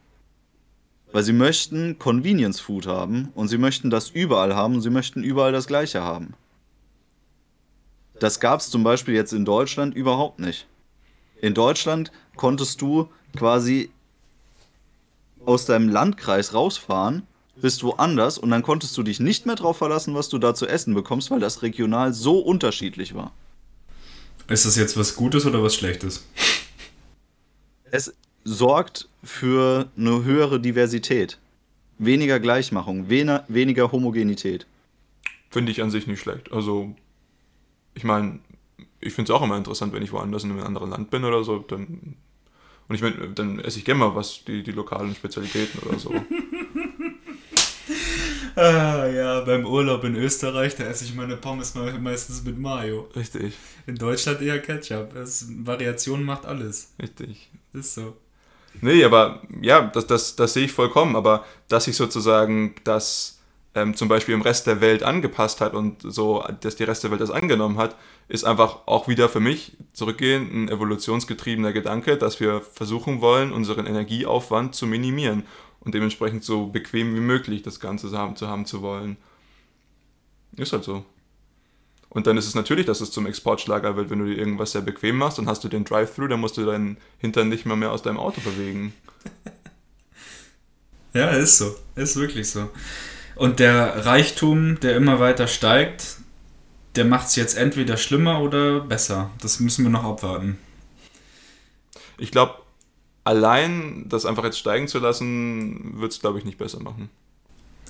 Weil sie möchten Convenience Food haben und sie möchten das überall haben und sie möchten überall das Gleiche haben. Das gab es zum Beispiel jetzt in Deutschland überhaupt nicht. In Deutschland konntest du quasi aus deinem Landkreis rausfahren, bist woanders und dann konntest du dich nicht mehr darauf verlassen, was du da zu essen bekommst, weil das regional so unterschiedlich war. Ist das jetzt was Gutes oder was Schlechtes? Es sorgt für eine höhere Diversität. Weniger Gleichmachung, weniger Homogenität. Finde ich an sich nicht schlecht. Also, ich meine, ich finde es auch immer interessant, wenn ich woanders in einem anderen Land bin oder so, dann und ich meine, dann esse ich gerne mal was, die, die lokalen Spezialitäten oder so. ah, ja, beim Urlaub in Österreich, da esse ich meine Pommes meistens mit Mayo. Richtig. In Deutschland eher Ketchup. Das, Variation macht alles. Richtig. Ist so. Nee, aber ja, das, das, das sehe ich vollkommen. Aber dass ich sozusagen das ähm, zum Beispiel im Rest der Welt angepasst hat und so, dass die Rest der Welt das angenommen hat, ist einfach auch wieder für mich zurückgehend ein evolutionsgetriebener Gedanke, dass wir versuchen wollen, unseren Energieaufwand zu minimieren und dementsprechend so bequem wie möglich das Ganze haben, zu haben zu wollen. Ist halt so. Und dann ist es natürlich, dass es zum Exportschlager wird, wenn du dir irgendwas sehr bequem machst und hast du den Drive-Thru, dann musst du deinen Hintern nicht mehr, mehr aus deinem Auto bewegen. ja, ist so. Ist wirklich so. Und der Reichtum, der immer weiter steigt, der macht es jetzt entweder schlimmer oder besser. Das müssen wir noch abwarten. Ich glaube, allein das einfach jetzt steigen zu lassen, wird es, glaube ich, nicht besser machen.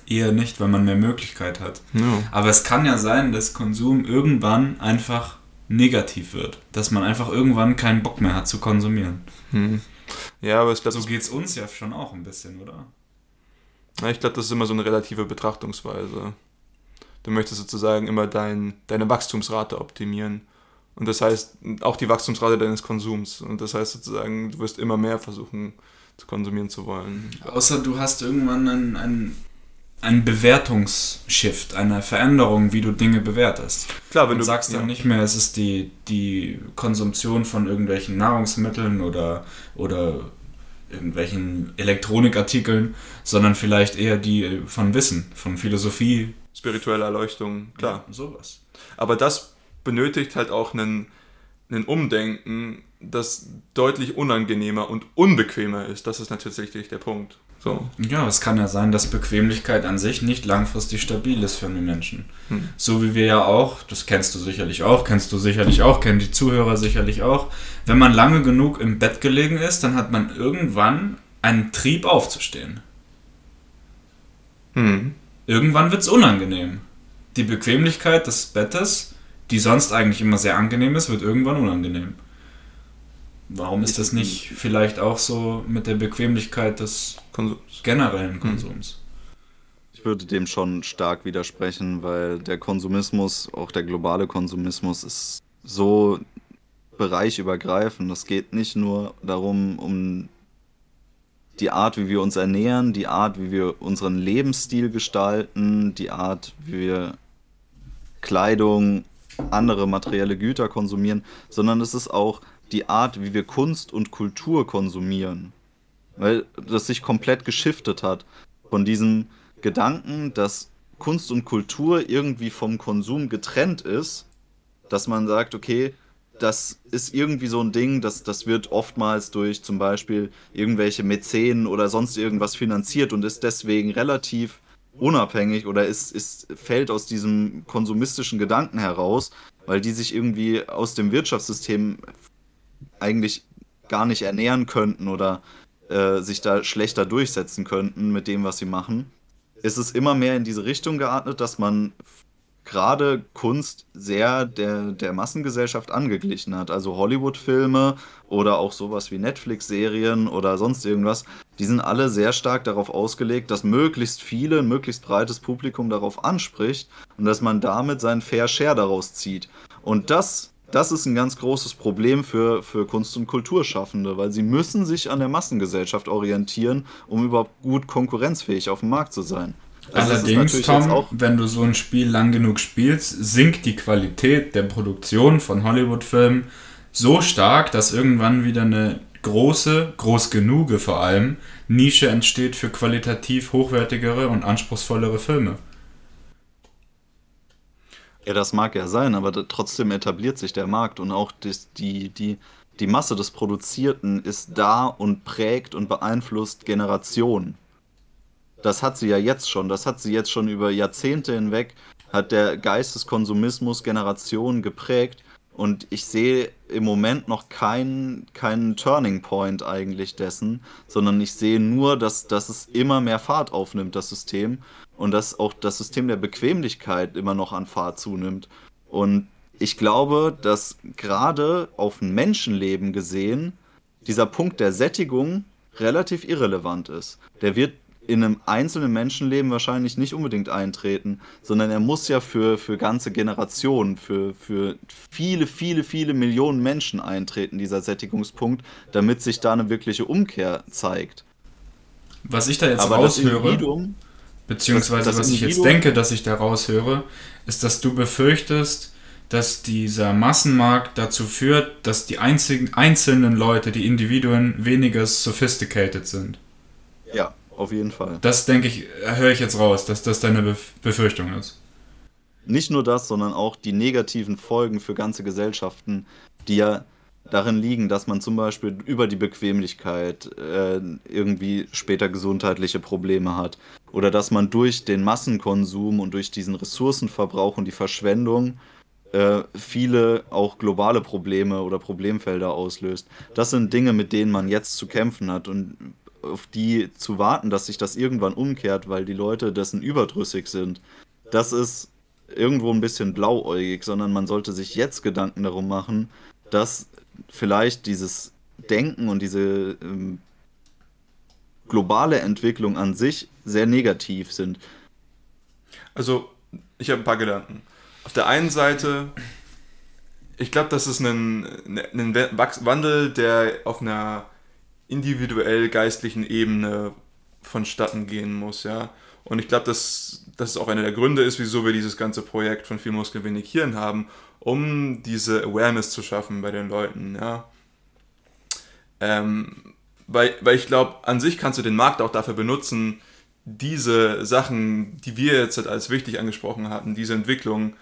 Eher nicht, weil man mehr Möglichkeit hat. Ja. Aber es kann ja sein, dass Konsum irgendwann einfach negativ wird. Dass man einfach irgendwann keinen Bock mehr hat zu konsumieren. Hm. Ja, aber ich glaube, So geht es uns ja schon auch ein bisschen, oder? Ja, ich glaube, das ist immer so eine relative Betrachtungsweise. Du möchtest sozusagen immer dein, deine Wachstumsrate optimieren. Und das heißt auch die Wachstumsrate deines Konsums. Und das heißt sozusagen, du wirst immer mehr versuchen zu konsumieren zu wollen. Außer du hast irgendwann einen, einen, einen Bewertungsshift, eine Veränderung, wie du Dinge bewertest. Klar, wenn Und du sagst dann ja. nicht mehr, es ist die, die Konsumption von irgendwelchen Nahrungsmitteln oder, oder irgendwelchen Elektronikartikeln, sondern vielleicht eher die von Wissen, von Philosophie. Spirituelle Erleuchtung, klar. Ja, sowas. Aber das benötigt halt auch einen, einen Umdenken, das deutlich unangenehmer und unbequemer ist. Das ist natürlich der Punkt. So. Ja, es kann ja sein, dass Bequemlichkeit an sich nicht langfristig stabil ist für einen Menschen. Hm. So wie wir ja auch, das kennst du sicherlich auch, kennst du sicherlich auch, kennen die Zuhörer sicherlich auch. Wenn man lange genug im Bett gelegen ist, dann hat man irgendwann einen Trieb aufzustehen. Hm. Irgendwann wird es unangenehm. Die Bequemlichkeit des Bettes, die sonst eigentlich immer sehr angenehm ist, wird irgendwann unangenehm. Warum ist das nicht vielleicht auch so mit der Bequemlichkeit des Konsums. generellen Konsums? Ich würde dem schon stark widersprechen, weil der Konsumismus, auch der globale Konsumismus, ist so bereichübergreifend. Es geht nicht nur darum, um die Art, wie wir uns ernähren, die Art, wie wir unseren Lebensstil gestalten, die Art, wie wir Kleidung, andere materielle Güter konsumieren, sondern es ist auch die Art, wie wir Kunst und Kultur konsumieren. Weil das sich komplett geschiftet hat von diesem Gedanken, dass Kunst und Kultur irgendwie vom Konsum getrennt ist, dass man sagt, okay, das ist irgendwie so ein Ding, das, das wird oftmals durch zum Beispiel irgendwelche Mäzenen oder sonst irgendwas finanziert und ist deswegen relativ unabhängig oder ist, ist, fällt aus diesem konsumistischen Gedanken heraus, weil die sich irgendwie aus dem Wirtschaftssystem eigentlich gar nicht ernähren könnten oder äh, sich da schlechter durchsetzen könnten mit dem, was sie machen, ist es immer mehr in diese Richtung geatmet, dass man gerade Kunst sehr der, der Massengesellschaft angeglichen hat. Also Hollywood-Filme oder auch sowas wie Netflix-Serien oder sonst irgendwas, die sind alle sehr stark darauf ausgelegt, dass möglichst viele, ein möglichst breites Publikum darauf anspricht und dass man damit seinen Fair Share daraus zieht. Und das, das ist ein ganz großes Problem für, für Kunst- und Kulturschaffende, weil sie müssen sich an der Massengesellschaft orientieren, um überhaupt gut konkurrenzfähig auf dem Markt zu sein. Also Allerdings, Tom, wenn du so ein Spiel lang genug spielst, sinkt die Qualität der Produktion von Hollywood-Filmen so stark, dass irgendwann wieder eine große, groß genuge vor allem, Nische entsteht für qualitativ hochwertigere und anspruchsvollere Filme. Ja, das mag ja sein, aber trotzdem etabliert sich der Markt und auch das, die, die, die Masse des Produzierten ist da und prägt und beeinflusst Generationen. Das hat sie ja jetzt schon, das hat sie jetzt schon über Jahrzehnte hinweg, hat der Geist des Konsumismus Generationen geprägt und ich sehe im Moment noch keinen keinen Turning Point eigentlich dessen, sondern ich sehe nur, dass, dass es immer mehr Fahrt aufnimmt, das System, und dass auch das System der Bequemlichkeit immer noch an Fahrt zunimmt. Und ich glaube, dass gerade auf ein Menschenleben gesehen dieser Punkt der Sättigung relativ irrelevant ist. Der wird in einem einzelnen Menschenleben wahrscheinlich nicht unbedingt eintreten, sondern er muss ja für, für ganze Generationen, für, für viele, viele, viele Millionen Menschen eintreten, dieser Sättigungspunkt, damit sich da eine wirkliche Umkehr zeigt. Was ich da jetzt Aber das raushöre, beziehungsweise das was ich jetzt denke, dass ich da raushöre, ist, dass du befürchtest, dass dieser Massenmarkt dazu führt, dass die einzigen, einzelnen Leute, die Individuen, weniger sophisticated sind. ja, auf jeden Fall. Das denke ich, höre ich jetzt raus, dass das deine Bef Befürchtung ist. Nicht nur das, sondern auch die negativen Folgen für ganze Gesellschaften, die ja darin liegen, dass man zum Beispiel über die Bequemlichkeit äh, irgendwie später gesundheitliche Probleme hat. Oder dass man durch den Massenkonsum und durch diesen Ressourcenverbrauch und die Verschwendung äh, viele auch globale Probleme oder Problemfelder auslöst. Das sind Dinge, mit denen man jetzt zu kämpfen hat und auf die zu warten, dass sich das irgendwann umkehrt, weil die Leute dessen überdrüssig sind. Das ist irgendwo ein bisschen blauäugig, sondern man sollte sich jetzt Gedanken darum machen, dass vielleicht dieses Denken und diese ähm, globale Entwicklung an sich sehr negativ sind. Also, ich habe ein paar Gedanken. Auf der einen Seite, ich glaube, das ist ein, ein Wandel, der auf einer individuell geistlichen Ebene vonstatten gehen muss, ja. Und ich glaube, dass das auch einer der Gründe ist, wieso wir dieses ganze Projekt von viel Muskeln, wenig Hirn haben, um diese Awareness zu schaffen bei den Leuten, ja. Ähm, weil, weil ich glaube, an sich kannst du den Markt auch dafür benutzen, diese Sachen, die wir jetzt halt als wichtig angesprochen hatten, diese Entwicklung,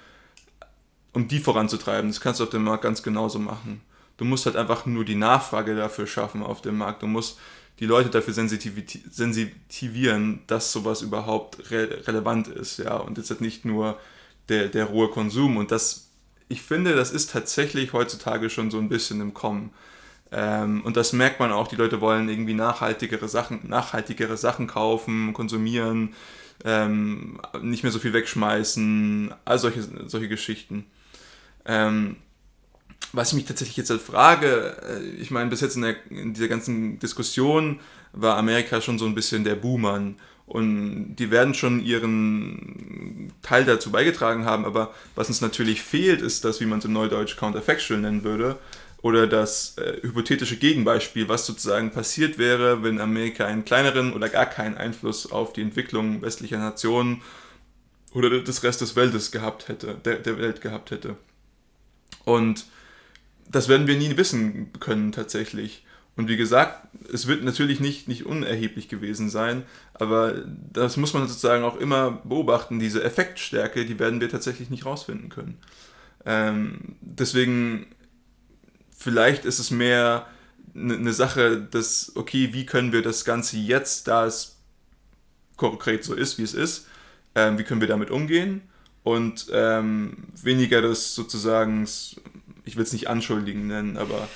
um die voranzutreiben. Das kannst du auf dem Markt ganz genauso machen. Du musst halt einfach nur die Nachfrage dafür schaffen auf dem Markt. Du musst die Leute dafür sensitivieren, dass sowas überhaupt re relevant ist, ja, und jetzt halt nicht nur der, der rohe Konsum. Und das, ich finde, das ist tatsächlich heutzutage schon so ein bisschen im Kommen. Ähm, und das merkt man auch, die Leute wollen irgendwie nachhaltigere Sachen, nachhaltigere Sachen kaufen, konsumieren, ähm, nicht mehr so viel wegschmeißen, all solche, solche Geschichten. Ähm, was ich mich tatsächlich jetzt halt frage, äh, ich meine, bis jetzt in, der, in dieser ganzen Diskussion war Amerika schon so ein bisschen der Buhmann. Und die werden schon ihren Teil dazu beigetragen haben, aber was uns natürlich fehlt, ist das, wie man es im Neudeutsch counterfactual nennen würde, oder das äh, hypothetische Gegenbeispiel, was sozusagen passiert wäre, wenn Amerika einen kleineren oder gar keinen Einfluss auf die Entwicklung westlicher Nationen oder des Rest des Weltes gehabt hätte, der, der Welt gehabt hätte. Und das werden wir nie wissen können tatsächlich. Und wie gesagt, es wird natürlich nicht, nicht unerheblich gewesen sein, aber das muss man sozusagen auch immer beobachten. Diese Effektstärke, die werden wir tatsächlich nicht rausfinden können. Ähm, deswegen, vielleicht ist es mehr eine ne Sache, dass, okay, wie können wir das Ganze jetzt, da es konkret so ist, wie es ist, ähm, wie können wir damit umgehen? Und ähm, weniger das sozusagen ich will es nicht anschuldigen nennen, aber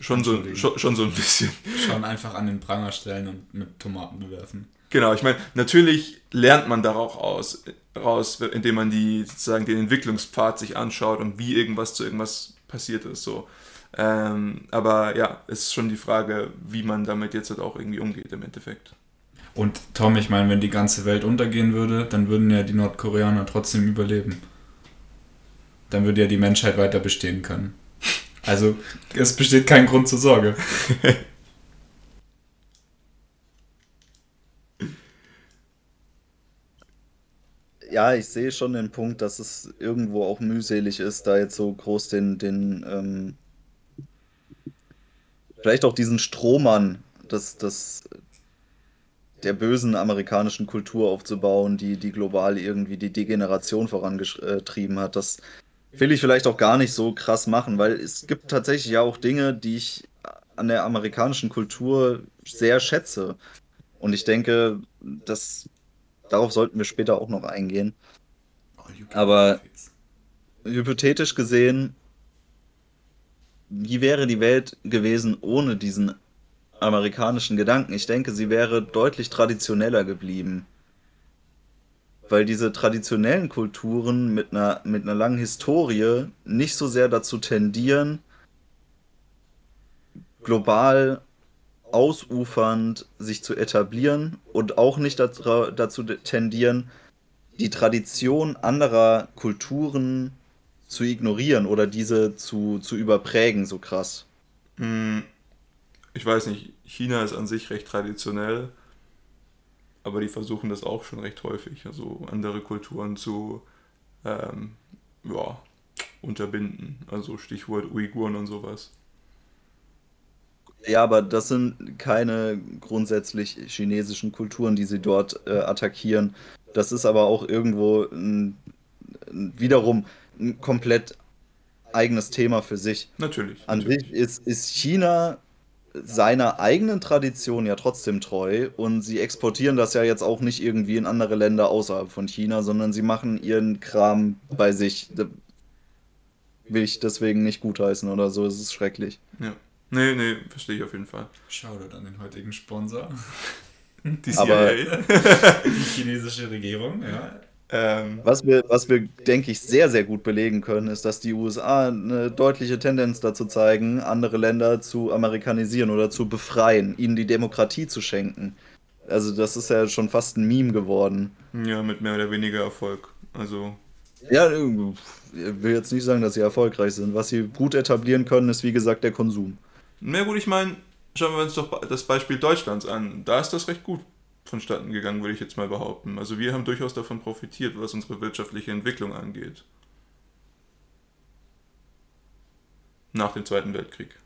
schon so, schon, schon so ein bisschen. Schon einfach an den Pranger stellen und mit Tomaten bewerfen. Genau, ich meine, natürlich lernt man darauf aus, raus, indem man die sozusagen den Entwicklungspfad sich anschaut und wie irgendwas zu irgendwas passiert ist. So. Ähm, aber ja, es ist schon die Frage, wie man damit jetzt halt auch irgendwie umgeht im Endeffekt. Und Tom, ich meine, wenn die ganze Welt untergehen würde, dann würden ja die Nordkoreaner trotzdem überleben dann würde ja die Menschheit weiter bestehen können. Also es besteht kein Grund zur Sorge. ja, ich sehe schon den Punkt, dass es irgendwo auch mühselig ist, da jetzt so groß den, den ähm, vielleicht auch diesen Strohmann des, des, der bösen amerikanischen Kultur aufzubauen, die, die global irgendwie die Degeneration vorangetrieben hat. Das will ich vielleicht auch gar nicht so krass machen, weil es gibt tatsächlich ja auch Dinge, die ich an der amerikanischen Kultur sehr schätze. Und ich denke, dass darauf sollten wir später auch noch eingehen. Aber hypothetisch gesehen, wie wäre die Welt gewesen ohne diesen amerikanischen Gedanken? Ich denke, sie wäre deutlich traditioneller geblieben weil diese traditionellen Kulturen mit einer, mit einer langen Historie nicht so sehr dazu tendieren, global ausufernd sich zu etablieren und auch nicht dazu tendieren, die Tradition anderer Kulturen zu ignorieren oder diese zu, zu überprägen, so krass. Hm, ich weiß nicht, China ist an sich recht traditionell aber die versuchen das auch schon recht häufig, also andere Kulturen zu ähm, ja, unterbinden. Also Stichwort Uiguren und sowas. Ja, aber das sind keine grundsätzlich chinesischen Kulturen, die sie dort äh, attackieren. Das ist aber auch irgendwo ein, wiederum ein komplett eigenes Thema für sich. Natürlich. An natürlich. sich ist, ist China seiner eigenen Tradition ja trotzdem treu und sie exportieren das ja jetzt auch nicht irgendwie in andere Länder außerhalb von China, sondern sie machen ihren Kram bei sich. Will ich deswegen nicht gutheißen oder so, es ist schrecklich. Ja. Nee, nee, verstehe ich auf jeden Fall. Shoutout an den heutigen Sponsor. Die CIA. die chinesische Regierung, ja. Ähm, was, wir, was wir, denke ich, sehr, sehr gut belegen können, ist, dass die USA eine deutliche Tendenz dazu zeigen, andere Länder zu amerikanisieren oder zu befreien, ihnen die Demokratie zu schenken. Also das ist ja schon fast ein Meme geworden. Ja, mit mehr oder weniger Erfolg. Also. Ja, ich will jetzt nicht sagen, dass sie erfolgreich sind. Was sie gut etablieren können, ist wie gesagt der Konsum. Na gut, ich meine, schauen wir uns doch das Beispiel Deutschlands an. Da ist das recht gut vonstatten gegangen, würde ich jetzt mal behaupten. Also wir haben durchaus davon profitiert, was unsere wirtschaftliche Entwicklung angeht. Nach dem Zweiten Weltkrieg.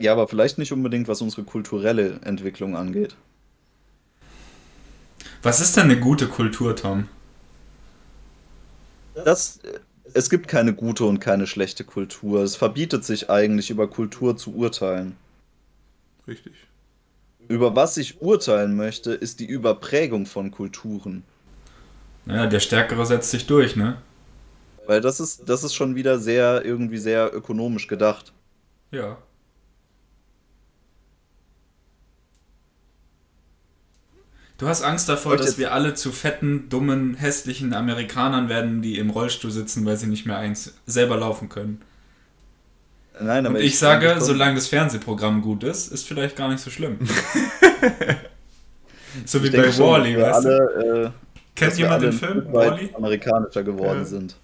Ja, aber vielleicht nicht unbedingt, was unsere kulturelle Entwicklung angeht. Was ist denn eine gute Kultur, Tom? Das, es gibt keine gute und keine schlechte Kultur. Es verbietet sich eigentlich, über Kultur zu urteilen. Richtig. Über was ich urteilen möchte, ist die Überprägung von Kulturen. Naja, der Stärkere setzt sich durch, ne? Weil das ist, das ist schon wieder sehr, irgendwie sehr ökonomisch gedacht. Ja. Du hast Angst davor, dass wir alle zu fetten, dummen, hässlichen Amerikanern werden, die im Rollstuhl sitzen, weil sie nicht mehr eins selber laufen können. Nein, aber Und ich, ich sage, solange das Fernsehprogramm gut ist, ist vielleicht gar nicht so schlimm. so wie bei Wally, weißt du? Äh, Kennt jemand den Film Wally? Amerikanischer geworden ja. sind.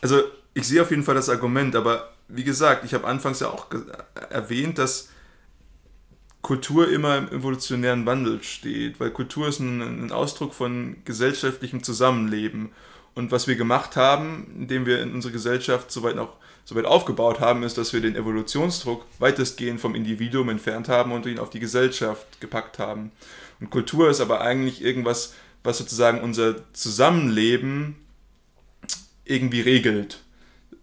Also, ich sehe auf jeden Fall das Argument, aber wie gesagt, ich habe anfangs ja auch erwähnt, dass Kultur immer im evolutionären Wandel steht, weil Kultur ist ein, ein Ausdruck von gesellschaftlichem Zusammenleben. Und was wir gemacht haben, indem wir in unserer Gesellschaft soweit noch soweit aufgebaut haben, ist, dass wir den Evolutionsdruck weitestgehend vom Individuum entfernt haben und ihn auf die Gesellschaft gepackt haben. Und Kultur ist aber eigentlich irgendwas, was sozusagen unser Zusammenleben irgendwie regelt.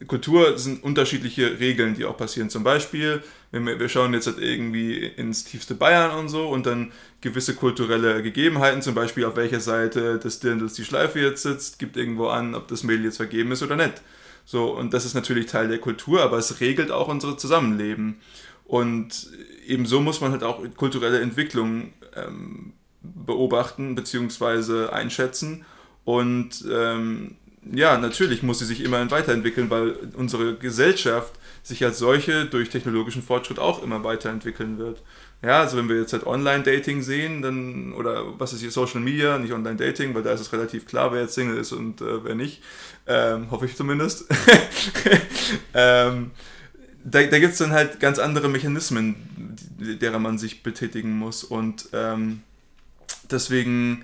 Kultur sind unterschiedliche Regeln, die auch passieren. Zum Beispiel, wir, wir schauen jetzt halt irgendwie ins tiefste Bayern und so und dann gewisse kulturelle Gegebenheiten, zum Beispiel auf welcher Seite des Dirndls die Schleife jetzt sitzt, gibt irgendwo an, ob das Mädel jetzt vergeben ist oder nicht. So, und das ist natürlich Teil der Kultur, aber es regelt auch unser Zusammenleben. Und ebenso muss man halt auch kulturelle Entwicklung ähm, beobachten bzw. einschätzen. Und ähm, ja, natürlich muss sie sich immer weiterentwickeln, weil unsere Gesellschaft sich als solche durch technologischen Fortschritt auch immer weiterentwickeln wird. Ja, also wenn wir jetzt halt Online-Dating sehen, dann, oder was ist hier Social Media, nicht Online-Dating, weil da ist es relativ klar, wer jetzt Single ist und äh, wer nicht. Ähm, hoffe ich zumindest. ähm, da da gibt es dann halt ganz andere Mechanismen, derer man sich betätigen muss. Und ähm, deswegen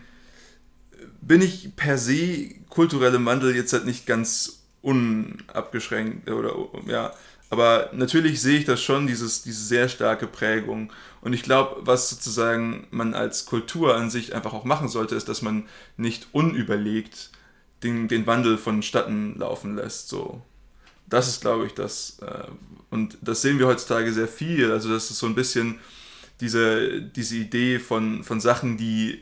bin ich per se kulturellem Wandel jetzt halt nicht ganz unabgeschränkt oder ja. Aber natürlich sehe ich das schon, dieses, diese sehr starke Prägung. Und ich glaube, was sozusagen man als Kultur an sich einfach auch machen sollte, ist, dass man nicht unüberlegt den, den Wandel vonstatten laufen lässt. So. Das ist, glaube ich, das. Äh, und das sehen wir heutzutage sehr viel. Also, das ist so ein bisschen diese, diese Idee von, von Sachen, die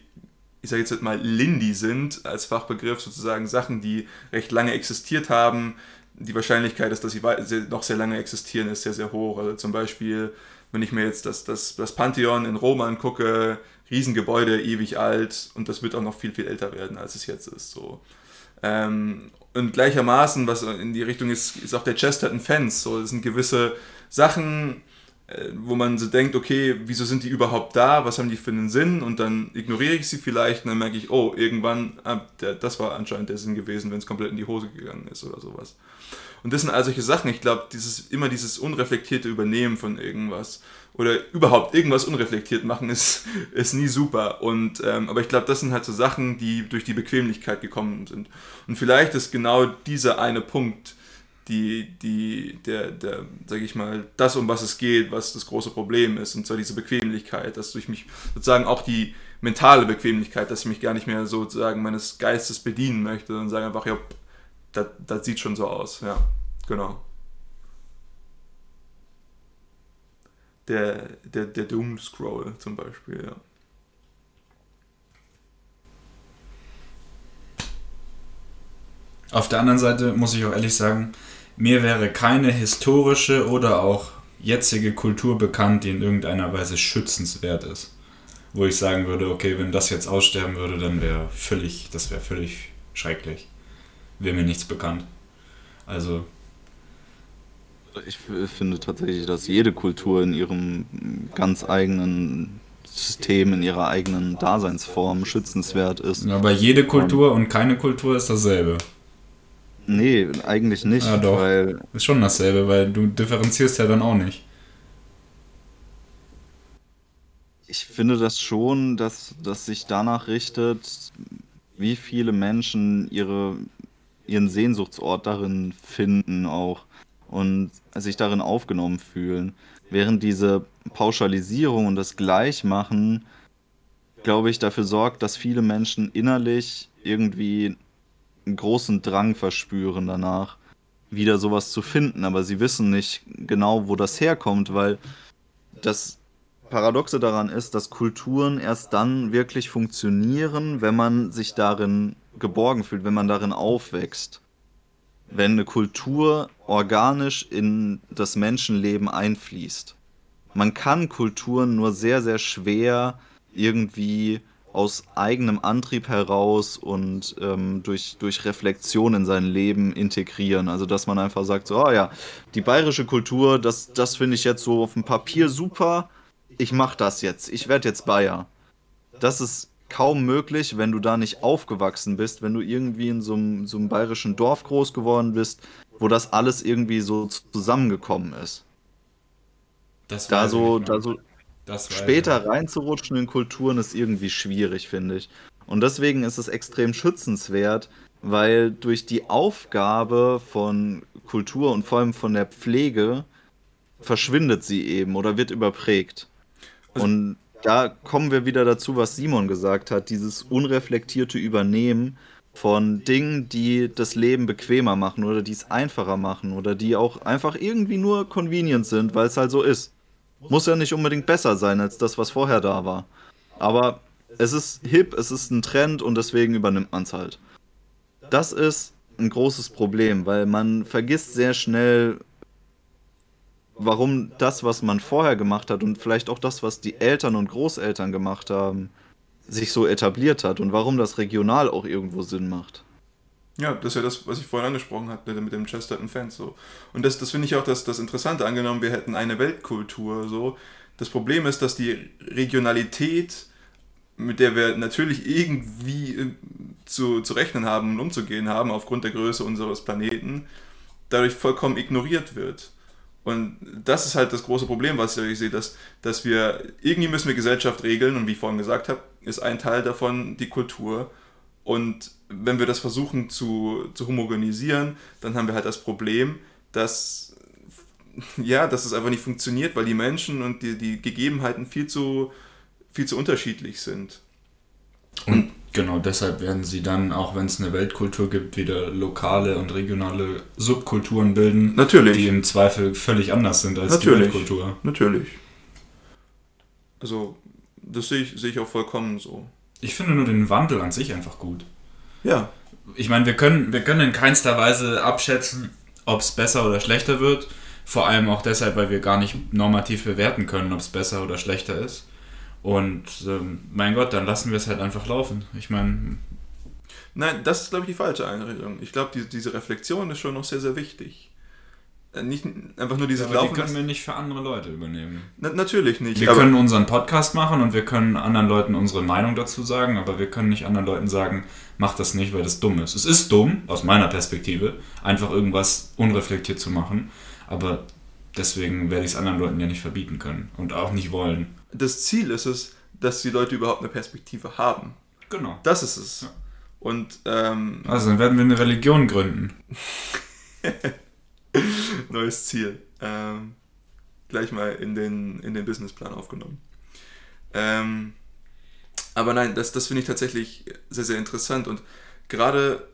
ich sage jetzt mal, Lindy sind, als Fachbegriff sozusagen Sachen, die recht lange existiert haben. Die Wahrscheinlichkeit ist, dass sie noch sehr lange existieren, ist sehr, sehr hoch. Also zum Beispiel, wenn ich mir jetzt das, das, das Pantheon in Rom angucke, Riesengebäude, ewig alt und das wird auch noch viel, viel älter werden, als es jetzt ist. So. Ähm, und gleichermaßen, was in die Richtung ist, ist auch der Chesterton Fence. So, das sind gewisse Sachen, äh, wo man so denkt, okay, wieso sind die überhaupt da? Was haben die für einen Sinn? Und dann ignoriere ich sie vielleicht und dann merke ich, oh, irgendwann, ah, der, das war anscheinend der Sinn gewesen, wenn es komplett in die Hose gegangen ist oder sowas. Und das sind all solche Sachen. Ich glaube, dieses, immer dieses unreflektierte Übernehmen von irgendwas oder überhaupt irgendwas unreflektiert machen ist, ist nie super. Und, ähm, aber ich glaube, das sind halt so Sachen, die durch die Bequemlichkeit gekommen sind. Und vielleicht ist genau dieser eine Punkt, die, die, der, der, sag ich mal, das, um was es geht, was das große Problem ist, und zwar diese Bequemlichkeit, dass durch mich sozusagen auch die mentale Bequemlichkeit, dass ich mich gar nicht mehr sozusagen meines Geistes bedienen möchte und sage einfach, ja, das, das sieht schon so aus, ja, genau. Der, der, der Doom-Scroll zum Beispiel, ja. Auf der anderen Seite muss ich auch ehrlich sagen, mir wäre keine historische oder auch jetzige Kultur bekannt, die in irgendeiner Weise schützenswert ist. wo ich sagen würde, okay, wenn das jetzt aussterben würde, dann wäre völlig, das wäre völlig schrecklich. Wäre mir nichts bekannt. Also. Ich finde tatsächlich, dass jede Kultur in ihrem ganz eigenen System, in ihrer eigenen Daseinsform schützenswert ist. Aber jede Kultur und keine Kultur ist dasselbe. Nee, eigentlich nicht. Ja, doch. Weil ist schon dasselbe, weil du differenzierst ja dann auch nicht. Ich finde das schon, dass, dass sich danach richtet, wie viele Menschen ihre, ihren Sehnsuchtsort darin finden auch und sich darin aufgenommen fühlen. Während diese Pauschalisierung und das Gleichmachen, glaube ich, dafür sorgt, dass viele Menschen innerlich irgendwie einen großen Drang verspüren danach, wieder sowas zu finden, aber sie wissen nicht genau, wo das herkommt, weil das Paradoxe daran ist, dass Kulturen erst dann wirklich funktionieren, wenn man sich darin geborgen fühlt, wenn man darin aufwächst. Wenn eine Kultur organisch in das Menschenleben einfließt. Man kann Kulturen nur sehr, sehr schwer irgendwie aus eigenem Antrieb heraus und ähm, durch, durch Reflexion in sein Leben integrieren. Also dass man einfach sagt, so, oh ja, die bayerische Kultur, das, das finde ich jetzt so auf dem Papier super, ich mache das jetzt, ich werde jetzt Bayer. Das ist kaum möglich, wenn du da nicht aufgewachsen bist, wenn du irgendwie in so einem, so einem bayerischen Dorf groß geworden bist, wo das alles irgendwie so zusammengekommen ist. Das da so, da so, Später reinzurutschen in Kulturen ist irgendwie schwierig, finde ich. Und deswegen ist es extrem schützenswert, weil durch die Aufgabe von Kultur und vor allem von der Pflege verschwindet sie eben oder wird überprägt. Also und da kommen wir wieder dazu, was Simon gesagt hat, dieses unreflektierte Übernehmen von Dingen, die das Leben bequemer machen oder die es einfacher machen oder die auch einfach irgendwie nur convenient sind, weil es halt so ist. Muss ja nicht unbedingt besser sein als das, was vorher da war. Aber es ist hip, es ist ein Trend und deswegen übernimmt man es halt. Das ist ein großes Problem, weil man vergisst sehr schnell, warum das, was man vorher gemacht hat und vielleicht auch das, was die Eltern und Großeltern gemacht haben, sich so etabliert hat und warum das regional auch irgendwo Sinn macht. Ja, das ist ja das, was ich vorhin angesprochen hatte mit dem Chesterton Fans so. Und das, das finde ich auch das, das Interessante. Angenommen, wir hätten eine Weltkultur so. Das Problem ist, dass die Regionalität, mit der wir natürlich irgendwie äh, zu, zu rechnen haben und umzugehen haben, aufgrund der Größe unseres Planeten, dadurch vollkommen ignoriert wird. Und das ist halt das große Problem, was ich sehe, dass, dass wir irgendwie müssen wir Gesellschaft regeln und wie ich vorhin gesagt habe, ist ein Teil davon die Kultur. Und wenn wir das versuchen zu, zu homogenisieren, dann haben wir halt das Problem, dass, ja, dass es einfach nicht funktioniert, weil die Menschen und die, die Gegebenheiten viel zu, viel zu unterschiedlich sind. Und genau deshalb werden sie dann, auch wenn es eine Weltkultur gibt, wieder lokale und regionale Subkulturen bilden, Natürlich. die im Zweifel völlig anders sind als Natürlich. die Weltkultur. Natürlich. Also, das sehe ich, sehe ich auch vollkommen so. Ich finde nur den Wandel an sich einfach gut. Ja. Ich meine, wir können, wir können in keinster Weise abschätzen, ob es besser oder schlechter wird. Vor allem auch deshalb, weil wir gar nicht normativ bewerten können, ob es besser oder schlechter ist. Und ähm, mein Gott, dann lassen wir es halt einfach laufen. Ich meine. Nein, das ist, glaube ich, die falsche Einrichtung. Ich glaube, die, diese Reflexion ist schon noch sehr, sehr wichtig. Äh, nicht einfach nur dieses ja, Laufen. Die können wir nicht für andere Leute übernehmen. Na, natürlich nicht. Wir können unseren Podcast machen und wir können anderen Leuten unsere Meinung dazu sagen, aber wir können nicht anderen Leuten sagen, mach das nicht, weil das dumm ist. Es ist dumm, aus meiner Perspektive, einfach irgendwas unreflektiert zu machen, aber deswegen werde ich es anderen Leuten ja nicht verbieten können und auch nicht wollen. Das Ziel ist es, dass die Leute überhaupt eine Perspektive haben. Genau. Das ist es. Ja. Und ähm, also dann werden wir eine Religion gründen. Neues Ziel. Ähm, gleich mal in den, in den Businessplan aufgenommen. Ähm, aber nein, das, das finde ich tatsächlich sehr, sehr interessant. Und gerade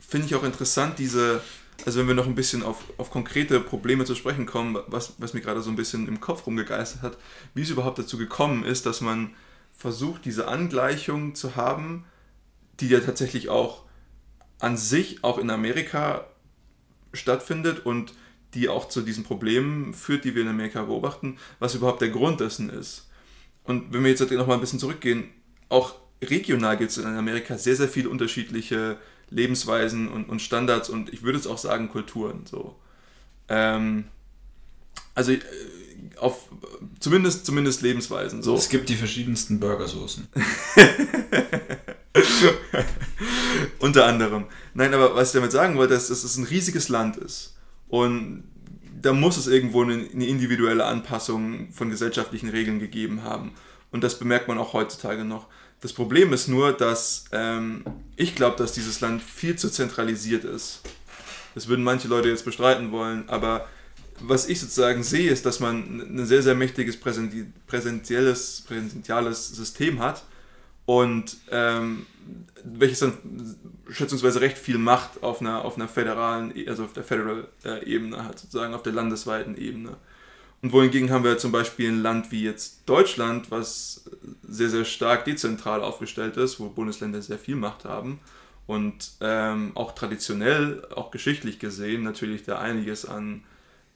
finde ich auch interessant, diese, also wenn wir noch ein bisschen auf, auf konkrete Probleme zu sprechen kommen, was, was mir gerade so ein bisschen im Kopf rumgegeistert hat, wie es überhaupt dazu gekommen ist, dass man versucht, diese Angleichung zu haben, die ja tatsächlich auch an sich auch in Amerika stattfindet und die auch zu diesen Problemen führt, die wir in Amerika beobachten, was überhaupt der Grund dessen ist. Und wenn wir jetzt noch mal ein bisschen zurückgehen, auch regional gibt es in Amerika sehr, sehr viele unterschiedliche Lebensweisen und, und Standards und ich würde es auch sagen Kulturen. So. Ähm, also äh, auf zumindest, zumindest Lebensweisen. So. Es gibt die verschiedensten Burgersoßen. Unter anderem. Nein, aber was ich damit sagen wollte, ist, dass es ein riesiges Land ist. Und da muss es irgendwo eine, eine individuelle Anpassung von gesellschaftlichen Regeln gegeben haben. Und das bemerkt man auch heutzutage noch. Das Problem ist nur, dass ähm, ich glaube, dass dieses Land viel zu zentralisiert ist. Das würden manche Leute jetzt bestreiten wollen, aber was ich sozusagen sehe, ist, dass man ein sehr, sehr mächtiges präsentielles, präsentiales System hat und ähm, welches dann schätzungsweise recht viel Macht auf einer, auf einer föderalen, also auf der Federal-Ebene äh, hat, sozusagen auf der landesweiten Ebene. Und wohingegen haben wir zum Beispiel ein Land wie jetzt Deutschland, was sehr, sehr stark dezentral aufgestellt ist, wo Bundesländer sehr viel Macht haben und ähm, auch traditionell, auch geschichtlich gesehen, natürlich da einiges an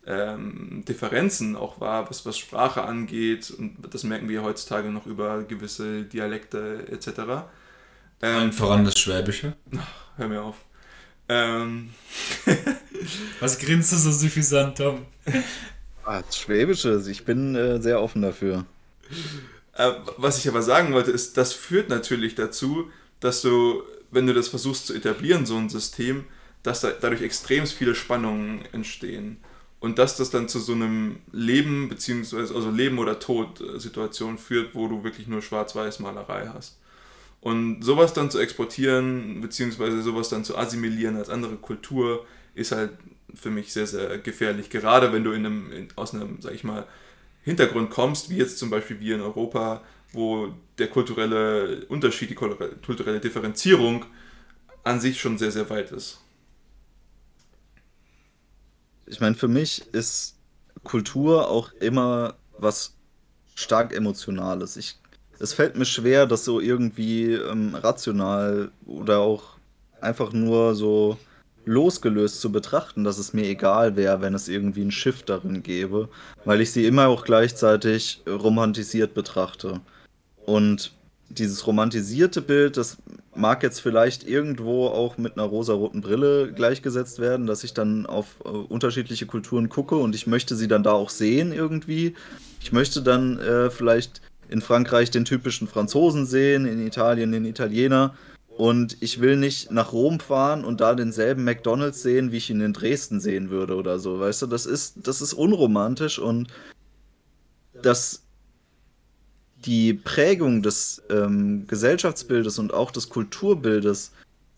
ähm, Differenzen auch war, was, was Sprache angeht. Und das merken wir heutzutage noch über gewisse Dialekte etc. Ähm, voran das Schwäbische. Ach, hör mir auf. Ähm. was grinst du so suffisant, Tom? Ah, das Schwäbische, ich bin äh, sehr offen dafür. Äh, was ich aber sagen wollte, ist, das führt natürlich dazu, dass du, wenn du das versuchst zu etablieren, so ein System, dass da, dadurch extrem viele Spannungen entstehen. Und dass das dann zu so einem Leben, beziehungsweise also Leben oder Tod-Situation führt, wo du wirklich nur Schwarz-Weiß-Malerei hast. Und sowas dann zu exportieren, beziehungsweise sowas dann zu assimilieren als andere Kultur, ist halt für mich sehr, sehr gefährlich. Gerade wenn du in einem, in, aus einem, sag ich mal, Hintergrund kommst, wie jetzt zum Beispiel wir in Europa, wo der kulturelle Unterschied, die kulturelle Differenzierung an sich schon sehr, sehr weit ist ich meine, für mich ist Kultur auch immer was stark Emotionales. Ich, es fällt mir schwer, das so irgendwie ähm, rational oder auch einfach nur so losgelöst zu betrachten, dass es mir egal wäre, wenn es irgendwie ein Schiff darin gäbe, weil ich sie immer auch gleichzeitig romantisiert betrachte. Und dieses romantisierte Bild, das mag jetzt vielleicht irgendwo auch mit einer rosaroten Brille gleichgesetzt werden, dass ich dann auf äh, unterschiedliche Kulturen gucke und ich möchte sie dann da auch sehen irgendwie. Ich möchte dann äh, vielleicht in Frankreich den typischen Franzosen sehen, in Italien den Italiener. Und ich will nicht nach Rom fahren und da denselben McDonalds sehen, wie ich ihn in Dresden sehen würde oder so. Weißt du, das ist, das ist unromantisch und das die Prägung des ähm, Gesellschaftsbildes und auch des Kulturbildes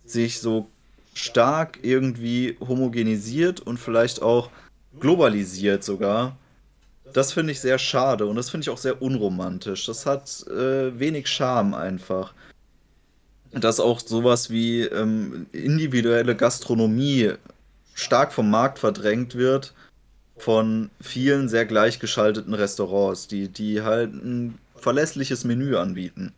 sich so stark irgendwie homogenisiert und vielleicht auch globalisiert sogar. Das finde ich sehr schade und das finde ich auch sehr unromantisch. Das hat äh, wenig Charme einfach. Dass auch sowas wie ähm, individuelle Gastronomie stark vom Markt verdrängt wird von vielen sehr gleichgeschalteten Restaurants, die, die halt ein verlässliches Menü anbieten.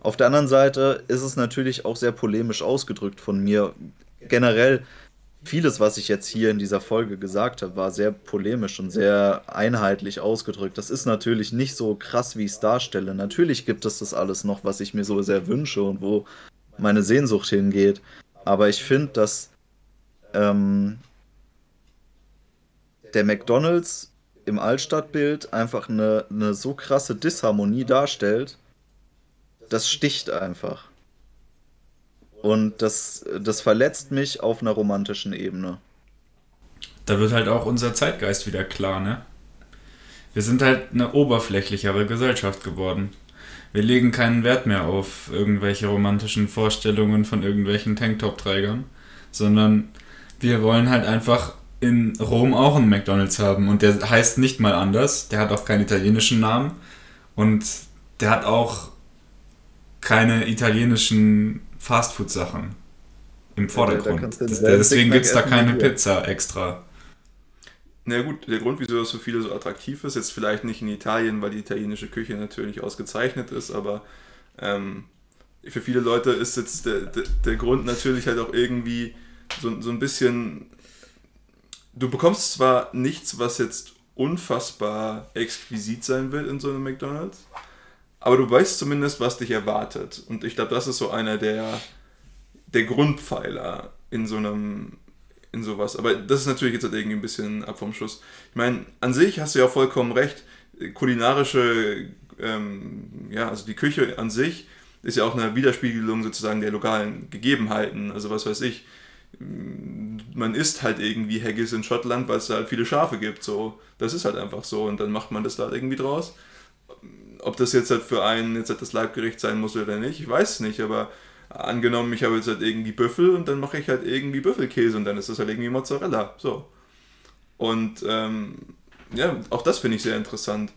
Auf der anderen Seite ist es natürlich auch sehr polemisch ausgedrückt von mir. Generell, vieles, was ich jetzt hier in dieser Folge gesagt habe, war sehr polemisch und sehr einheitlich ausgedrückt. Das ist natürlich nicht so krass, wie ich es darstelle. Natürlich gibt es das alles noch, was ich mir so sehr wünsche und wo meine Sehnsucht hingeht. Aber ich finde, dass ähm, der McDonald's im Altstadtbild einfach eine, eine so krasse Disharmonie darstellt, das sticht einfach. Und das, das verletzt mich auf einer romantischen Ebene. Da wird halt auch unser Zeitgeist wieder klar, ne? Wir sind halt eine oberflächlichere Gesellschaft geworden. Wir legen keinen Wert mehr auf irgendwelche romantischen Vorstellungen von irgendwelchen Tanktop-Trägern, sondern wir wollen halt einfach in Rom auch einen McDonalds haben und der heißt nicht mal anders. Der hat auch keinen italienischen Namen und der hat auch keine italienischen Fastfood-Sachen im Vordergrund. Ja, da, da deswegen gibt es da keine Pizza extra. Na gut, der Grund, wieso das für viele so attraktiv ist, jetzt vielleicht nicht in Italien, weil die italienische Küche natürlich ausgezeichnet ist, aber ähm, für viele Leute ist jetzt der, der, der Grund natürlich halt auch irgendwie so, so ein bisschen du bekommst zwar nichts, was jetzt unfassbar exquisit sein will in so einem McDonald's, aber du weißt zumindest, was dich erwartet. Und ich glaube, das ist so einer der, der Grundpfeiler in so einem, in sowas. Aber das ist natürlich jetzt halt irgendwie ein bisschen ab vom Schuss. Ich meine, an sich hast du ja vollkommen recht. Kulinarische, ähm, ja, also die Küche an sich ist ja auch eine Widerspiegelung sozusagen der lokalen Gegebenheiten. Also was weiß ich, man isst halt irgendwie Haggis in Schottland, weil es da halt viele Schafe gibt. So, das ist halt einfach so und dann macht man das da halt irgendwie draus ob das jetzt halt für einen jetzt halt das Leibgericht sein muss oder nicht, ich weiß es nicht, aber angenommen, ich habe jetzt halt irgendwie Büffel und dann mache ich halt irgendwie Büffelkäse und dann ist das halt irgendwie Mozzarella. So. Und ähm, ja, auch das finde ich sehr interessant.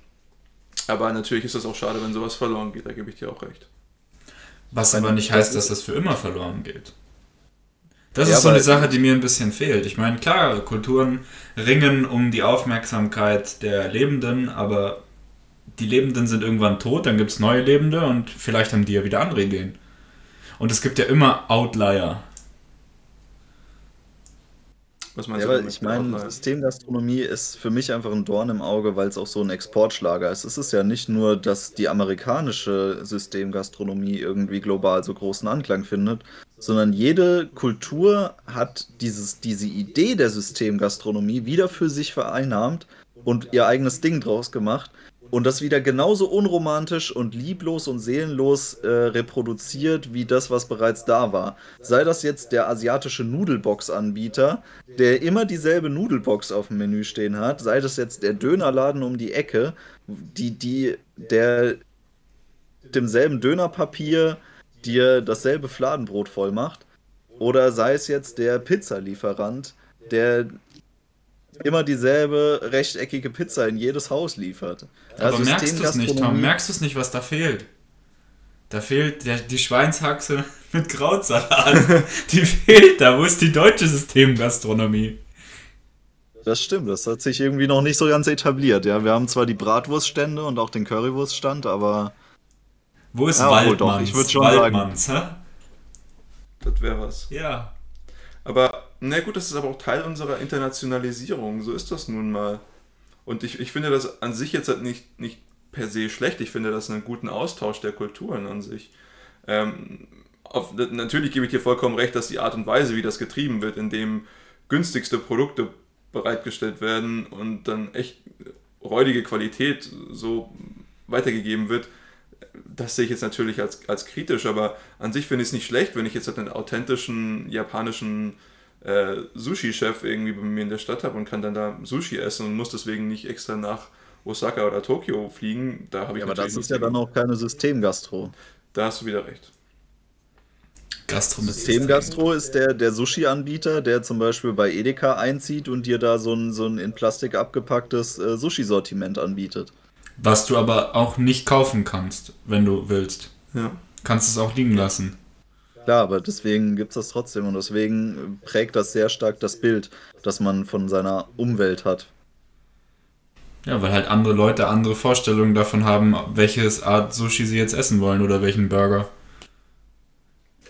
Aber natürlich ist das auch schade, wenn sowas verloren geht, da gebe ich dir auch recht. Was aber nicht heißt, dass das für immer verloren geht. Das ja, ist so eine Sache, die mir ein bisschen fehlt. Ich meine, klar, Kulturen ringen um die Aufmerksamkeit der Lebenden, aber die Lebenden sind irgendwann tot, dann gibt es neue Lebende und vielleicht haben die ja wieder andere Ideen. Und es gibt ja immer Outlier. Was meinst ja, du? Ich meine, Systemgastronomie ist für mich einfach ein Dorn im Auge, weil es auch so ein Exportschlager ist. Es ist ja nicht nur, dass die amerikanische Systemgastronomie irgendwie global so großen Anklang findet, sondern jede Kultur hat dieses, diese Idee der Systemgastronomie wieder für sich vereinnahmt und ihr eigenes Ding draus gemacht und das wieder genauso unromantisch und lieblos und seelenlos äh, reproduziert wie das, was bereits da war. Sei das jetzt der asiatische Nudelbox-Anbieter, der immer dieselbe Nudelbox auf dem Menü stehen hat, sei das jetzt der Dönerladen um die Ecke, die, die, der demselben Dönerpapier dir dasselbe Fladenbrot voll macht, oder sei es jetzt der Pizzalieferant, der immer dieselbe rechteckige Pizza in jedes Haus liefert. Aber also merkst du es nicht, Tom? Merkst du es nicht, was da fehlt? Da fehlt der, die Schweinshaxe mit Krautsalat. die fehlt da. Wo ist die deutsche Systemgastronomie? Das stimmt, das hat sich irgendwie noch nicht so ganz etabliert. Ja, wir haben zwar die Bratwurststände und auch den Currywurststand, aber. Wo ist ja, Waldmanns? Doch, ich würde schon Waldmanns, sagen. Hä? Das wäre was. Ja. Aber na gut, das ist aber auch Teil unserer Internationalisierung. So ist das nun mal. Und ich, ich finde das an sich jetzt halt nicht, nicht per se schlecht. Ich finde das einen guten Austausch der Kulturen an sich. Ähm, auf, natürlich gebe ich dir vollkommen recht, dass die Art und Weise, wie das getrieben wird, indem günstigste Produkte bereitgestellt werden und dann echt räudige Qualität so weitergegeben wird, das sehe ich jetzt natürlich als, als kritisch, aber an sich finde ich es nicht schlecht, wenn ich jetzt halt einen authentischen japanischen äh, Sushi-Chef irgendwie bei mir in der Stadt habe und kann dann da Sushi essen und muss deswegen nicht extra nach Osaka oder Tokio fliegen. Da habe ich ja, aber das ist ja dann auch keine Systemgastro. Da hast du wieder recht. Gastro Systemgastro ist der, der Sushi-Anbieter, der zum Beispiel bei Edeka einzieht und dir da so ein, so ein in Plastik abgepacktes äh, Sushi-Sortiment anbietet. Was du aber auch nicht kaufen kannst, wenn du willst. Ja. Kannst es auch liegen lassen. Klar, aber deswegen gibt es das trotzdem und deswegen prägt das sehr stark das Bild, das man von seiner Umwelt hat. Ja, weil halt andere Leute andere Vorstellungen davon haben, welches Art Sushi sie jetzt essen wollen oder welchen Burger.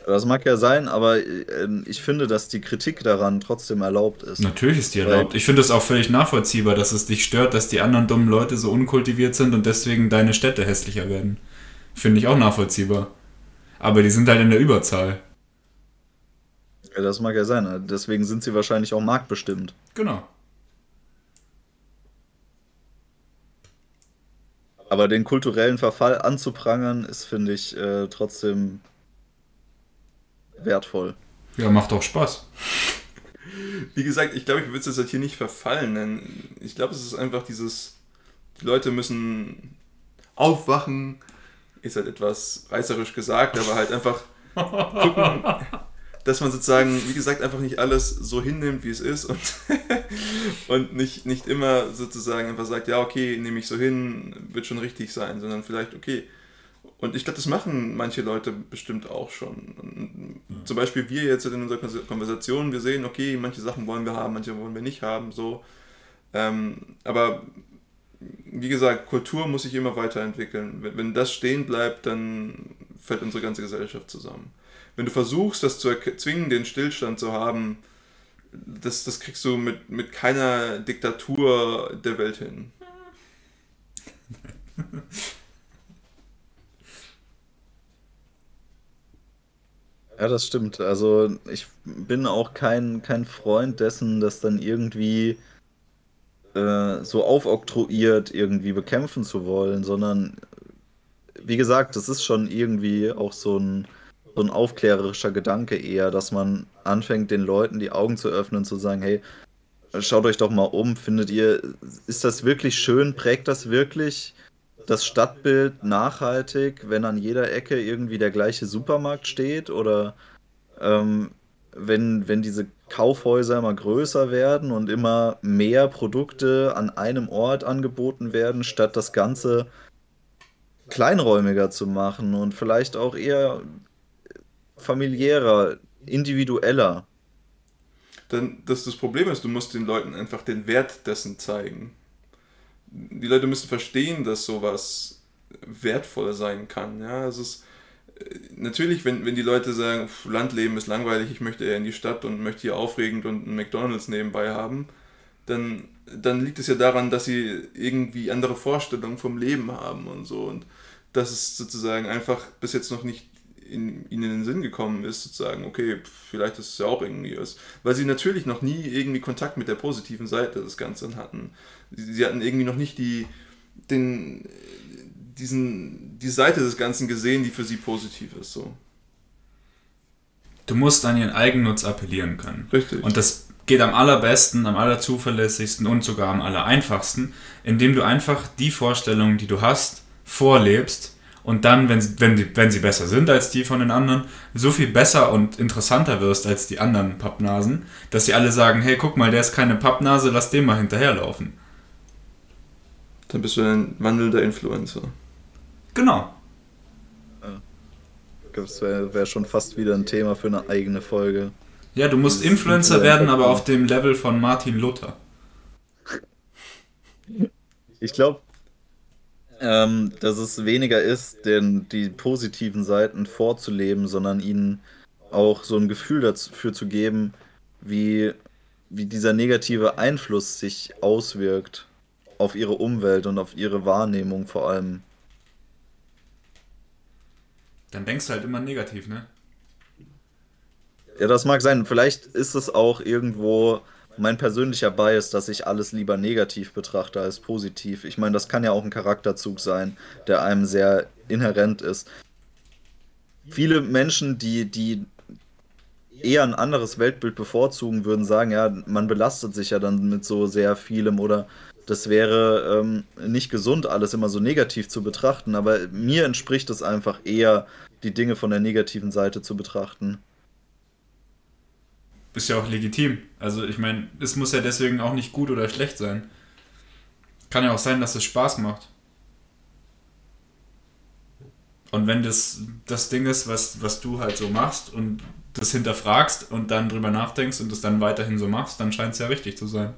Das mag ja sein, aber äh, ich finde, dass die Kritik daran trotzdem erlaubt ist. Natürlich ist die erlaubt. Ich finde es auch völlig nachvollziehbar, dass es dich stört, dass die anderen dummen Leute so unkultiviert sind und deswegen deine Städte hässlicher werden. Finde ich auch nachvollziehbar. Aber die sind halt in der Überzahl. Ja, das mag ja sein. Deswegen sind sie wahrscheinlich auch marktbestimmt. Genau. Aber den kulturellen Verfall anzuprangern, ist, finde ich, äh, trotzdem wertvoll. Ja, macht auch Spaß. Wie gesagt, ich glaube, ich würde es jetzt halt hier nicht verfallen nennen. Ich glaube, es ist einfach dieses, die Leute müssen aufwachen, ist halt etwas reißerisch gesagt, aber halt einfach gucken, dass man sozusagen, wie gesagt, einfach nicht alles so hinnimmt, wie es ist und, und nicht, nicht immer sozusagen einfach sagt, ja, okay, nehme ich so hin, wird schon richtig sein, sondern vielleicht, okay. Und ich glaube, das machen manche Leute bestimmt auch schon. Ja. Zum Beispiel wir jetzt in unserer Konversation, wir sehen, okay, manche Sachen wollen wir haben, manche wollen wir nicht haben, so. Ähm, aber wie gesagt, Kultur muss sich immer weiterentwickeln. Wenn, wenn das stehen bleibt, dann fällt unsere ganze Gesellschaft zusammen. Wenn du versuchst, das zu erzwingen, den Stillstand zu haben, das, das kriegst du mit, mit keiner Diktatur der Welt hin. Ja, das stimmt. Also ich bin auch kein, kein Freund dessen, dass dann irgendwie äh, so aufoktroyiert irgendwie bekämpfen zu wollen, sondern wie gesagt, das ist schon irgendwie auch so ein, so ein aufklärerischer Gedanke eher, dass man anfängt, den Leuten die Augen zu öffnen, zu sagen, hey, schaut euch doch mal um, findet ihr, ist das wirklich schön, prägt das wirklich das Stadtbild nachhaltig, wenn an jeder Ecke irgendwie der gleiche Supermarkt steht? Oder ähm, wenn, wenn diese Kaufhäuser immer größer werden und immer mehr Produkte an einem Ort angeboten werden, statt das Ganze kleinräumiger zu machen und vielleicht auch eher familiärer, individueller. Dann, dass das Problem ist, du musst den Leuten einfach den Wert dessen zeigen die Leute müssen verstehen, dass sowas wertvoller sein kann. Ja, es ist natürlich, wenn, wenn die Leute sagen, Landleben ist langweilig, ich möchte eher in die Stadt und möchte hier aufregend und einen McDonalds nebenbei haben, dann, dann liegt es ja daran, dass sie irgendwie andere Vorstellungen vom Leben haben und so. Und dass es sozusagen einfach bis jetzt noch nicht in, ihnen in den Sinn gekommen ist, sozusagen, okay, vielleicht ist es ja auch irgendwie was. Weil sie natürlich noch nie irgendwie Kontakt mit der positiven Seite des Ganzen hatten. Sie, sie hatten irgendwie noch nicht die, den, diesen, die Seite des Ganzen gesehen, die für sie positiv ist. So. Du musst an ihren Eigennutz appellieren können. Richtig. Und das geht am allerbesten, am allerzuverlässigsten und sogar am allereinfachsten, indem du einfach die Vorstellungen, die du hast, vorlebst und dann, wenn, wenn, die, wenn sie besser sind als die von den anderen, so viel besser und interessanter wirst als die anderen Pappnasen, dass sie alle sagen, hey, guck mal, der ist keine Pappnase, lass den mal hinterherlaufen. Dann bist du ein wandelnder Influencer. Genau. Das wäre wär schon fast wieder ein Thema für eine eigene Folge. Ja, du musst Influencer werden, aber auf dem Level von Martin Luther. Ich glaube, ähm, dass es weniger ist, den, die positiven Seiten vorzuleben, sondern ihnen auch so ein Gefühl dafür zu geben, wie, wie dieser negative Einfluss sich auswirkt auf ihre Umwelt und auf ihre Wahrnehmung vor allem. Dann denkst du halt immer negativ, ne? Ja, das mag sein. Vielleicht ist es auch irgendwo mein persönlicher Bias, dass ich alles lieber negativ betrachte als positiv. Ich meine, das kann ja auch ein Charakterzug sein, der einem sehr inhärent ist. Viele Menschen, die, die eher ein anderes Weltbild bevorzugen, würden sagen, ja, man belastet sich ja dann mit so sehr vielem oder das wäre ähm, nicht gesund, alles immer so negativ zu betrachten. Aber mir entspricht es einfach eher, die Dinge von der negativen Seite zu betrachten ist ja auch legitim. Also ich meine, es muss ja deswegen auch nicht gut oder schlecht sein. Kann ja auch sein, dass es Spaß macht. Und wenn das das Ding ist, was, was du halt so machst und das hinterfragst und dann drüber nachdenkst und das dann weiterhin so machst, dann scheint es ja richtig zu sein.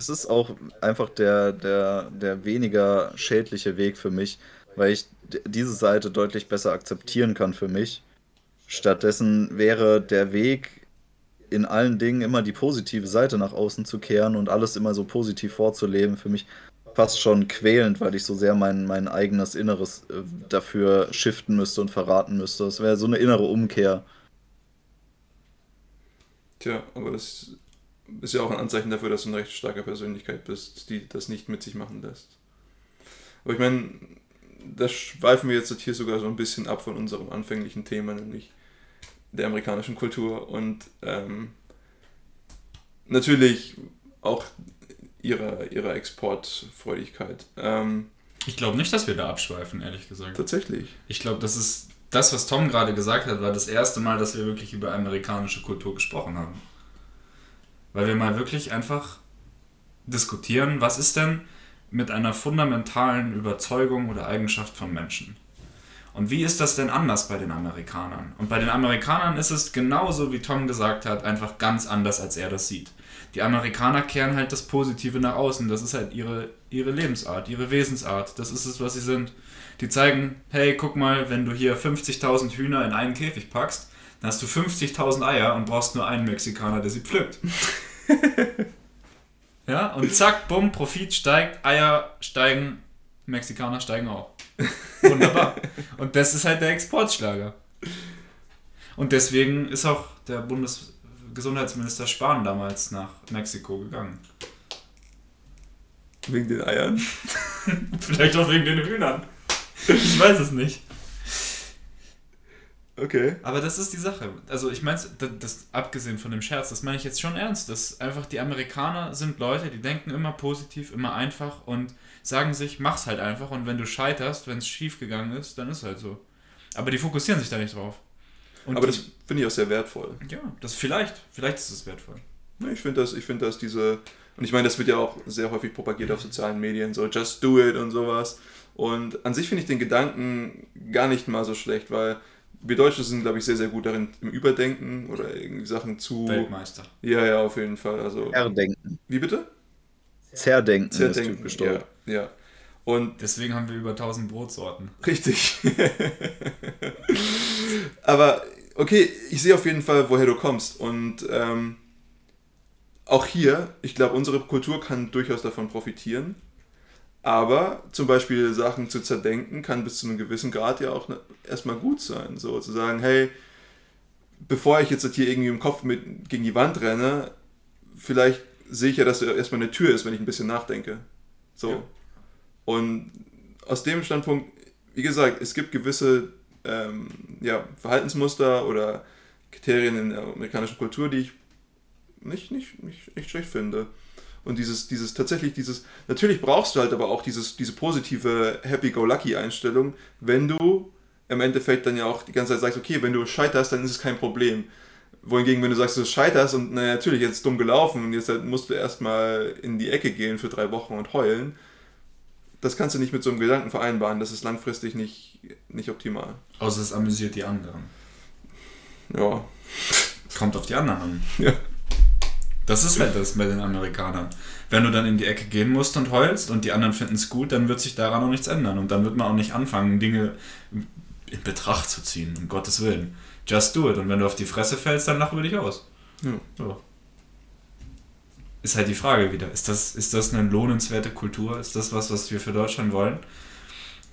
Es ist auch einfach der, der, der weniger schädliche Weg für mich, weil ich diese Seite deutlich besser akzeptieren kann für mich Stattdessen wäre der Weg in allen Dingen immer die positive Seite nach außen zu kehren und alles immer so positiv vorzuleben, für mich fast schon quälend, weil ich so sehr mein, mein eigenes Inneres äh, dafür shiften müsste und verraten müsste. Das wäre so eine innere Umkehr. Tja, aber das ist ja auch ein Anzeichen dafür, dass du eine recht starke Persönlichkeit bist, die das nicht mit sich machen lässt. Aber ich meine, das schweifen wir jetzt hier sogar so ein bisschen ab von unserem anfänglichen Thema, nämlich der amerikanischen Kultur und ähm, natürlich auch ihrer, ihrer Exportfreudigkeit. Ähm, ich glaube nicht, dass wir da abschweifen, ehrlich gesagt. Tatsächlich. Ich glaube, das ist das, was Tom gerade gesagt hat, war das erste Mal, dass wir wirklich über amerikanische Kultur gesprochen haben. Weil wir mal wirklich einfach diskutieren, was ist denn mit einer fundamentalen Überzeugung oder Eigenschaft von Menschen? Und wie ist das denn anders bei den Amerikanern? Und bei den Amerikanern ist es genauso, wie Tom gesagt hat, einfach ganz anders, als er das sieht. Die Amerikaner kehren halt das Positive nach außen. Das ist halt ihre, ihre Lebensart, ihre Wesensart. Das ist es, was sie sind. Die zeigen, hey, guck mal, wenn du hier 50.000 Hühner in einen Käfig packst, dann hast du 50.000 Eier und brauchst nur einen Mexikaner, der sie pflückt. ja, und zack, bumm, Profit steigt, Eier steigen, Mexikaner steigen auch. Wunderbar. Und das ist halt der Exportschlager. Und deswegen ist auch der Bundesgesundheitsminister Spahn damals nach Mexiko gegangen. Wegen den Eiern? Vielleicht auch wegen den Hühnern. Ich weiß es nicht. Okay. Aber das ist die Sache. Also ich meine, das, das, abgesehen von dem Scherz, das meine ich jetzt schon ernst. Dass einfach die Amerikaner sind Leute, die denken immer positiv, immer einfach und sagen sich, mach's halt einfach und wenn du scheiterst, wenn es schief gegangen ist, dann ist halt so. Aber die fokussieren sich da nicht drauf. Und Aber das finde ich auch sehr wertvoll. Ja, das vielleicht, vielleicht ist es wertvoll. Ich finde das, ich finde das diese, und ich meine, das wird ja auch sehr häufig propagiert auf sozialen Medien, so just do it und sowas. Und an sich finde ich den Gedanken gar nicht mal so schlecht, weil wir Deutsche sind, glaube ich, sehr, sehr gut darin im Überdenken oder irgendwie Sachen zu. Weltmeister. Ja, ja, auf jeden Fall. Also, Erdenken. Wie bitte? Zerdenken, Zerdenken ist ja, ja. Und Deswegen haben wir über 1000 Brotsorten. Richtig. Aber okay, ich sehe auf jeden Fall, woher du kommst. Und ähm, auch hier, ich glaube, unsere Kultur kann durchaus davon profitieren. Aber zum Beispiel Sachen zu zerdenken kann bis zu einem gewissen Grad ja auch ne, erstmal gut sein. So zu sagen, hey, bevor ich jetzt hier irgendwie im Kopf mit gegen die Wand renne, vielleicht sehe ich ja, dass da erstmal eine Tür ist, wenn ich ein bisschen nachdenke. So. Ja. Und aus dem Standpunkt, wie gesagt, es gibt gewisse ähm, ja, Verhaltensmuster oder Kriterien in der amerikanischen Kultur, die ich nicht, nicht, nicht, nicht schlecht finde. Und dieses, dieses tatsächlich, dieses, natürlich brauchst du halt aber auch dieses, diese positive Happy-Go-Lucky-Einstellung, wenn du im Endeffekt dann ja auch die ganze Zeit sagst, okay, wenn du scheiterst, dann ist es kein Problem. Wohingegen, wenn du sagst, du scheiterst und na, natürlich, jetzt ist dumm gelaufen und jetzt musst du erstmal in die Ecke gehen für drei Wochen und heulen, das kannst du nicht mit so einem Gedanken vereinbaren. Das ist langfristig nicht, nicht optimal. Außer es amüsiert die anderen. Ja. Kommt auf die anderen an. Ja. Das ist halt das mit den Amerikanern. Wenn du dann in die Ecke gehen musst und heulst und die anderen finden es gut, dann wird sich daran auch nichts ändern. Und dann wird man auch nicht anfangen, Dinge in Betracht zu ziehen, um Gottes Willen. Just do it. Und wenn du auf die Fresse fällst, dann lachen wir dich aus. Ja. So. Ist halt die Frage wieder. Ist das, ist das eine lohnenswerte Kultur? Ist das was, was wir für Deutschland wollen?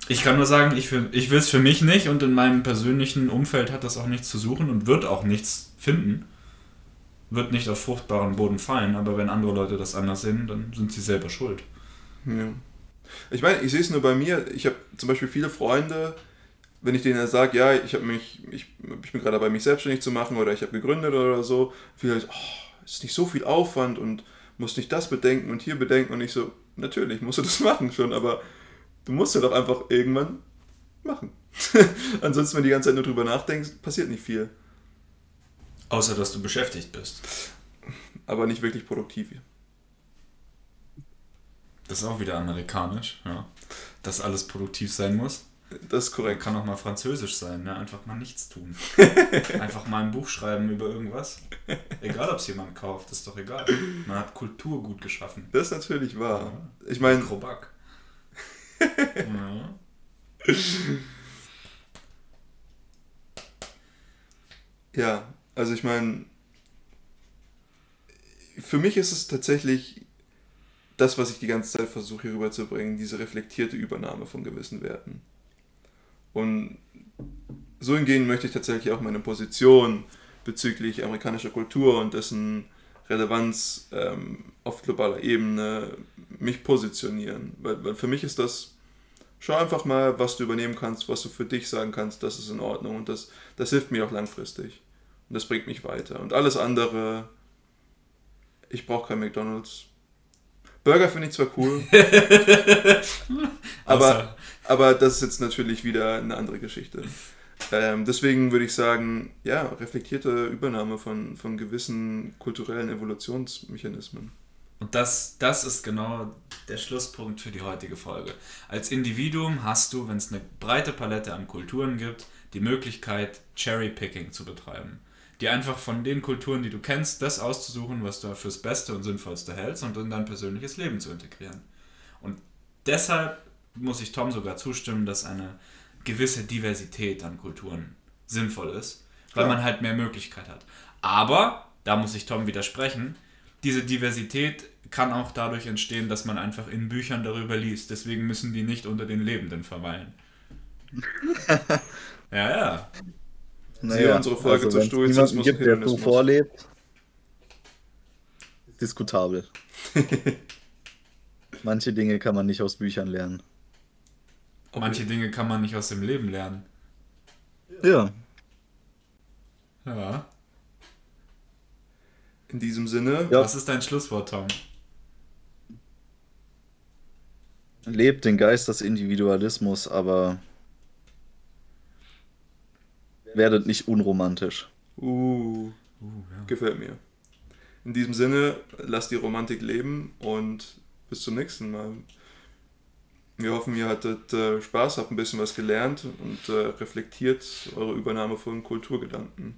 Ich kann nur sagen, ich, ich will es für mich nicht und in meinem persönlichen Umfeld hat das auch nichts zu suchen und wird auch nichts finden wird nicht auf fruchtbaren Boden fallen, aber wenn andere Leute das anders sehen, dann sind sie selber schuld. Ja. Ich meine, ich sehe es nur bei mir. Ich habe zum Beispiel viele Freunde, wenn ich denen sage, ja, ich habe mich, ich, ich bin gerade dabei, mich selbstständig zu machen oder ich habe gegründet oder so, sagen, oh, ist nicht so viel Aufwand und musst nicht das bedenken und hier bedenken und ich so, natürlich musst du das machen schon, aber du musst ja doch einfach irgendwann machen. Ansonsten, wenn du die ganze Zeit nur drüber nachdenkst, passiert nicht viel. Außer, dass du beschäftigt bist. Aber nicht wirklich produktiv. Das ist auch wieder amerikanisch, ja. Dass alles produktiv sein muss. Das ist korrekt. Kann auch mal französisch sein, ne? Einfach mal nichts tun. Einfach mal ein Buch schreiben über irgendwas. Egal, ob es jemand kauft, ist doch egal. Man hat Kultur gut geschaffen. Das ist natürlich wahr. Ja. Ich meine. Krobak. ja. ja, also ich meine, für mich ist es tatsächlich das, was ich die ganze Zeit versuche hier rüberzubringen, diese reflektierte Übernahme von gewissen Werten. Und so hingehen möchte ich tatsächlich auch meine Position bezüglich amerikanischer Kultur und dessen Relevanz ähm, auf globaler Ebene mich positionieren. Weil, weil für mich ist das, schau einfach mal, was du übernehmen kannst, was du für dich sagen kannst, das ist in Ordnung und das, das hilft mir auch langfristig. Und das bringt mich weiter. Und alles andere, ich brauche kein McDonalds. Burger finde ich zwar cool, aber, aber das ist jetzt natürlich wieder eine andere Geschichte. Ähm, deswegen würde ich sagen, ja, reflektierte Übernahme von, von gewissen kulturellen Evolutionsmechanismen. Und das, das ist genau der Schlusspunkt für die heutige Folge. Als Individuum hast du, wenn es eine breite Palette an Kulturen gibt, die Möglichkeit, Cherry-Picking zu betreiben dir einfach von den Kulturen, die du kennst, das auszusuchen, was du fürs Beste und Sinnvollste hältst und in dein persönliches Leben zu integrieren. Und deshalb muss ich Tom sogar zustimmen, dass eine gewisse Diversität an Kulturen sinnvoll ist, weil ja. man halt mehr Möglichkeit hat. Aber, da muss ich Tom widersprechen, diese Diversität kann auch dadurch entstehen, dass man einfach in Büchern darüber liest. Deswegen müssen die nicht unter den Lebenden verweilen. Ja, ja. Siehe unsere Folge also zu Stoizismus gibt, der so vorlebt, diskutabel. Manche Dinge kann man nicht aus Büchern lernen. Manche Dinge kann man nicht aus dem Leben lernen. Ja, Ja. In diesem Sinne, Ja. Was ist dein Schlusswort, Tom? lebt den Geist des Individualismus, aber werdet nicht unromantisch. uh, Uh, ja. gefällt mir. In diesem Sinne, lasst die Romantik leben und bis zum nächsten Mal. Wir hoffen, ihr hattet äh, Spaß, habt ein bisschen was gelernt und äh, reflektiert eure Übernahme von Kulturgedanken.